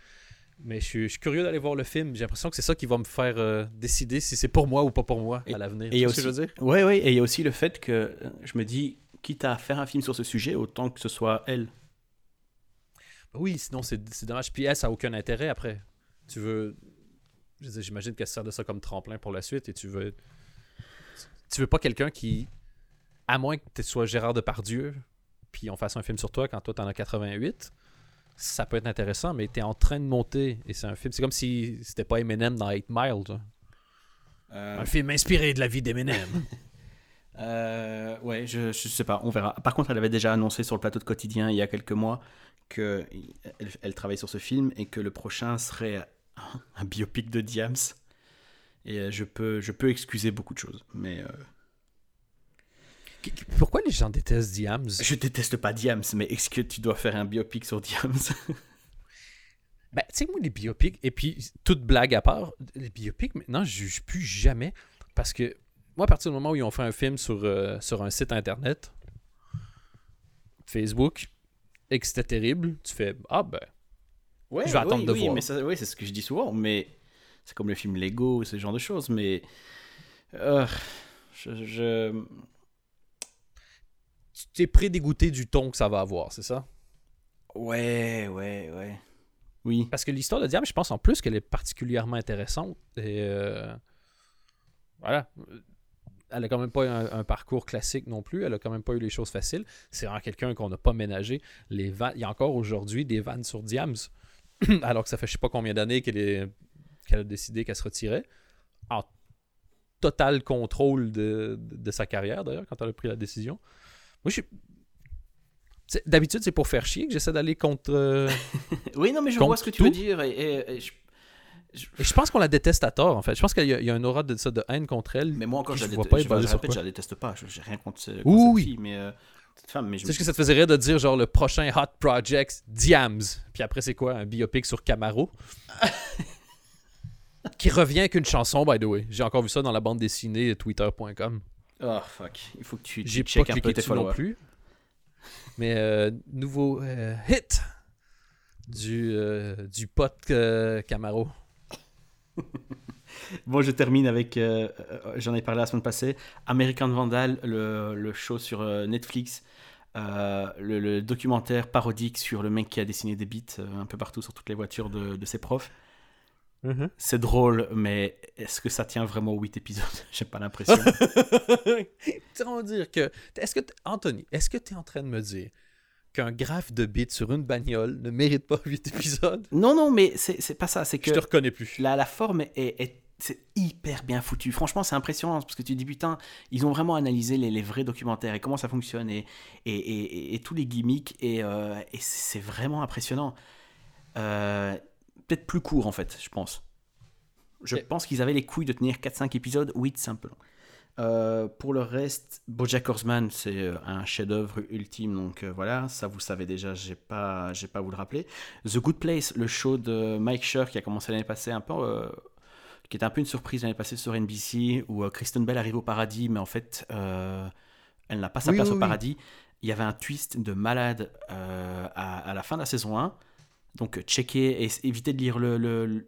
Mais je suis, curieux d'aller voir le film. J'ai l'impression que c'est ça qui va me faire euh, décider si c'est pour moi ou pas pour moi à l'avenir. Et, aussi, ce que je veux dire? Oui, oui. Et il y a aussi le fait que euh, je me dis, quitte à faire un film sur ce sujet, autant que ce soit elle. Oui, sinon c'est dommage. Puis elle, ça n'a aucun intérêt après. Tu veux. J'imagine qu'elle sert de ça comme tremplin pour la suite et tu veux. Tu veux pas quelqu'un qui. À moins que tu sois Gérard Depardieu, puis on fasse un film sur toi quand toi t'en as 88, ça peut être intéressant, mais tu es en train de monter et c'est un film. C'est comme si c'était pas Eminem dans 8 Miles. Euh. Un film inspiré de la vie d'Eminem. Euh, ouais, je, je sais pas, on verra. Par contre, elle avait déjà annoncé sur le plateau de quotidien il y a quelques mois qu'elle elle travaille sur ce film et que le prochain serait un biopic de Diams. Et euh, je peux, je peux excuser beaucoup de choses, mais. Euh, pourquoi les gens détestent Diams? Je déteste pas Diams, mais est-ce que tu dois faire un biopic sur Diams? Ben, tu sais, moi, les biopics, et puis, toute blague à part, les biopics, maintenant, je juge plus jamais. Parce que moi, à partir du moment où ils ont fait un film sur, euh, sur un site internet, Facebook, et que c'était terrible, tu fais Ah ben, ouais, je vais attendre de voir. Mais oui, c'est ce que je dis souvent, mais c'est comme le film Lego, ce genre de choses, mais. Euh, je. je... Tu t'es pré-dégoûté du ton que ça va avoir, c'est ça? Ouais, ouais, ouais. Oui. Parce que l'histoire de Diable, je pense en plus qu'elle est particulièrement intéressante. Et. Euh, voilà elle a quand même pas un, un, parcours classique non plus. Elle a quand même pas eu les choses faciles. C'est vraiment quelqu'un qu'on n'a pas ménagé. Les Il y a encore aujourd'hui des vannes sur Diams, alors que ça fait je sais pas combien d'années qu'elle a décidé qu'elle se retirait. En total contrôle de, sa carrière, d'ailleurs, quand elle a pris la décision. Moi, je D'habitude, c'est pour faire chier que j'essaie d'aller contre. Euh, oui, non, mais je vois ce que tu veux dire. Et, Et je pense qu'on la déteste à tort, en fait. Je pense qu'il y, a- il y a un aura de, ça, de haine contre elle. Mais moi encore, je, je la vois déteste. pas, je, je répète, je la déteste pas. Je- J'ai rien contre, contre Oui, cette oui. fille, mais euh, cette femme. Mais je Tu sais ce que ça te faisait rire de dire, genre, le prochain Hot Project, Diams. Puis après, c'est quoi Un biopic sur Camaro? Qui revient avec une chanson, by the way. J'ai encore vu ça dans la bande dessinée twitter.com. Oh fuck, il faut que tu, tu J'ai pas checkes un peu tes non plus. Mais euh, nouveau euh, hit du, euh, du pote Camaro. Bon, je termine avec, euh, euh, j'en ai parlé la semaine passée, American Vandal, le, le show sur euh, Netflix, euh, le, le documentaire parodique sur le mec qui a dessiné des beats un peu partout sur toutes les voitures de, de ses profs. C'est drôle, mais est-ce que ça tient vraiment 8 épisodes? J'ai pas l'impression. Dire que. Est-ce que. Anthony, est-ce que tu es en train de me dire qu'un graphe de bits sur une bagnole ne mérite pas 8 épisodes non, non, mais c'est pas ça, c'est que Je te reconnais plus. la, la forme est, est- c'est hyper bien foutu. Franchement, c'est impressionnant parce que tu dis putain, ils ont vraiment analysé les, les vrais documentaires et comment ça fonctionne et, et, et- et tous les gimmicks et, euh, et c'est vraiment impressionnant. Euh, Peut-être plus court en fait, je pense. Je pense qu'ils avaient les couilles de tenir 4-5 épisodes. Oui, c'est un peu long. Euh, pour le reste, BoJack Horseman, c'est euh, un chef-d'œuvre ultime, donc euh, voilà, ça vous savez déjà, j'ai pas, j'ai pas à vous le rappeler. The Good Place, le show de Mike Schur qui a commencé l'année passée, un peu, euh, qui était un peu une surprise l'année passée sur NBC, où Kristen Bell arrive au paradis, mais en fait, elle n'a pas sa Oui, place oui, au oui. paradis. Il y avait un twist de malade à, à la fin de la saison 1, donc checker et éviter de lire le, le,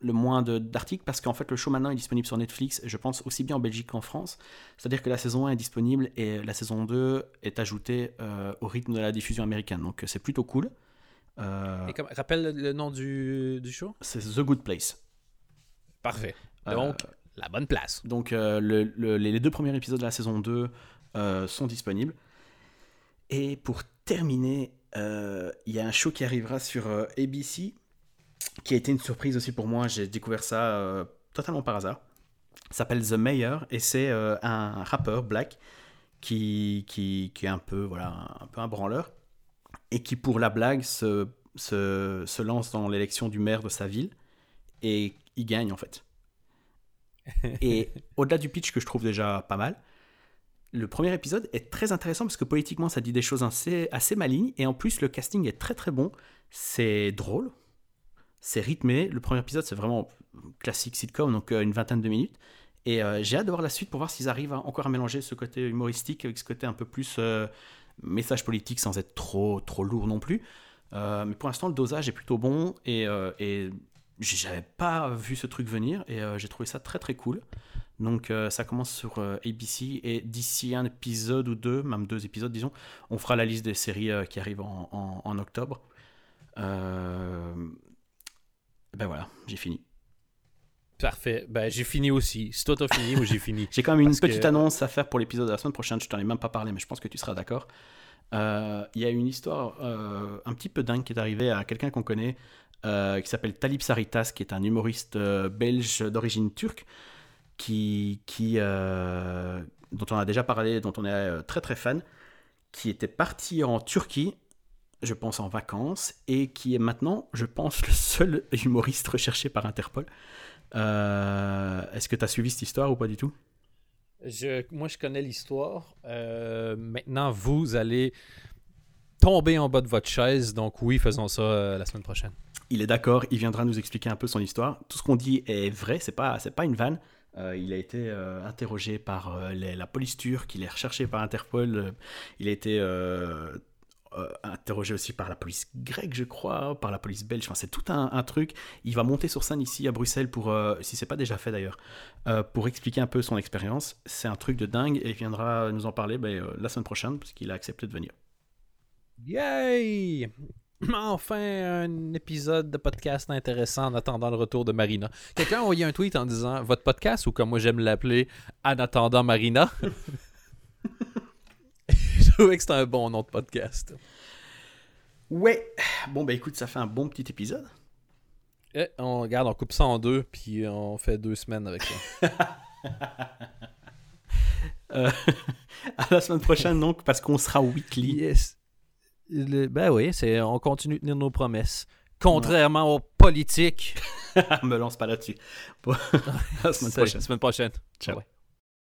le moins de- d'articles parce qu'en fait le show maintenant est disponible sur Netflix, je pense aussi bien en Belgique qu'en France. C'est-à-dire que la saison 1 est disponible et la saison 2 est ajoutée euh, au rythme de la diffusion américaine. Donc c'est plutôt cool. Euh, Et comme- rappelle le, nom du, du show? C'est The Good Place. Parfait. Euh, Donc, la bonne place. donc le- le- les deux premiers épisodes de la saison 2 euh, sont disponibles. Et pour terminer, il y a un show qui arrivera sur ABC qui a été une surprise aussi pour moi. J'ai découvert ça euh, totalement par hasard. S'appelle The Mayor et c'est euh, un rappeur black qui, qui, qui est un peu, voilà, un peu un branleur et qui, pour la blague, se, se, se lance dans l'élection du maire de sa ville et il gagne en fait. Et au-delà du pitch que je trouve déjà pas mal, le premier épisode est très intéressant parce que politiquement ça dit des choses assez, assez malignes et en plus le casting est très très bon. C'est drôle, c'est rythmé. Le premier épisode c'est vraiment classique sitcom, donc euh, une vingtaine de minutes. Et euh, j'ai hâte de voir la suite pour voir s'ils arrivent à- encore à mélanger ce côté humoristique avec ce côté un peu plus euh, message politique sans être trop, trop lourd non plus. Mais pour l'instant, le dosage est plutôt bon et, et j'avais pas vu ce truc venir et j'ai trouvé ça très très cool. Donc ça commence sur ABC et d'ici un épisode ou deux, même deux épisodes disons, on fera la liste des séries qui arrivent en, en- en octobre. Ben voilà, j'ai fini. Parfait. Ben, j'ai fini aussi. Si toi t'as fini, moi j'ai fini? J'ai quand même une Parce que- petite annonce à faire pour l'épisode de la semaine prochaine. Je t'en ai même pas parlé, mais je pense que tu seras d'accord. Euh, Il y a une histoire euh, un petit peu dingue qui est arrivée à quelqu'un qu'on connaît, euh, qui s'appelle Talib Saritas, qui est un humoriste belge d'origine turque, qui, qui, dont on a déjà parlé, dont on est très très fan, qui était parti en Turquie, je pense en vacances, et qui est maintenant, je pense, le seul humoriste recherché par Interpol. Euh, Est-ce que tu as suivi cette histoire ou pas du tout? Je, moi, je connais l'histoire. Euh, maintenant, vous allez tomber en bas de votre chaise. Donc, oui, faisons ça euh, la semaine prochaine. Il est d'accord, il viendra nous expliquer un peu son histoire. Tout ce qu'on dit est vrai, c'est pas, pas une vanne. Euh, il a été euh, interrogé par euh, les- la police turque, il est recherché par Interpol, il a été euh, interrogé aussi par la police grecque, je crois, par la police belge. Enfin, c'est tout un, truc. Il va monter sur scène ici à Bruxelles pour, euh, si c'est pas déjà fait d'ailleurs, euh, pour expliquer un peu son expérience. C'est un truc de dingue et il viendra nous en parler ben, euh, la semaine prochaine parce qu'il a accepté de venir. Yay! Enfin, un épisode de podcast intéressant en attendant le retour de Marina. Quelqu'un a envoyé un tweet en disant votre podcast, ou comme moi j'aime l'appeler, en attendant Marina. Trouvais que c'était un bon nom de podcast. Ouais, bon bah écoute, ça fait un bon petit épisode. Eh, on regarde, on coupe ça en deux, puis on fait deux semaines avec ça. Euh, à la semaine prochaine donc parce qu'on sera weekly. Yes. Le- ben oui, c'est, on continue de tenir nos promesses. Contrairement au politique. Me lance pas là-dessus. Bon, à la semaine prochaine. Semaine prochaine. Ciao. Ouais.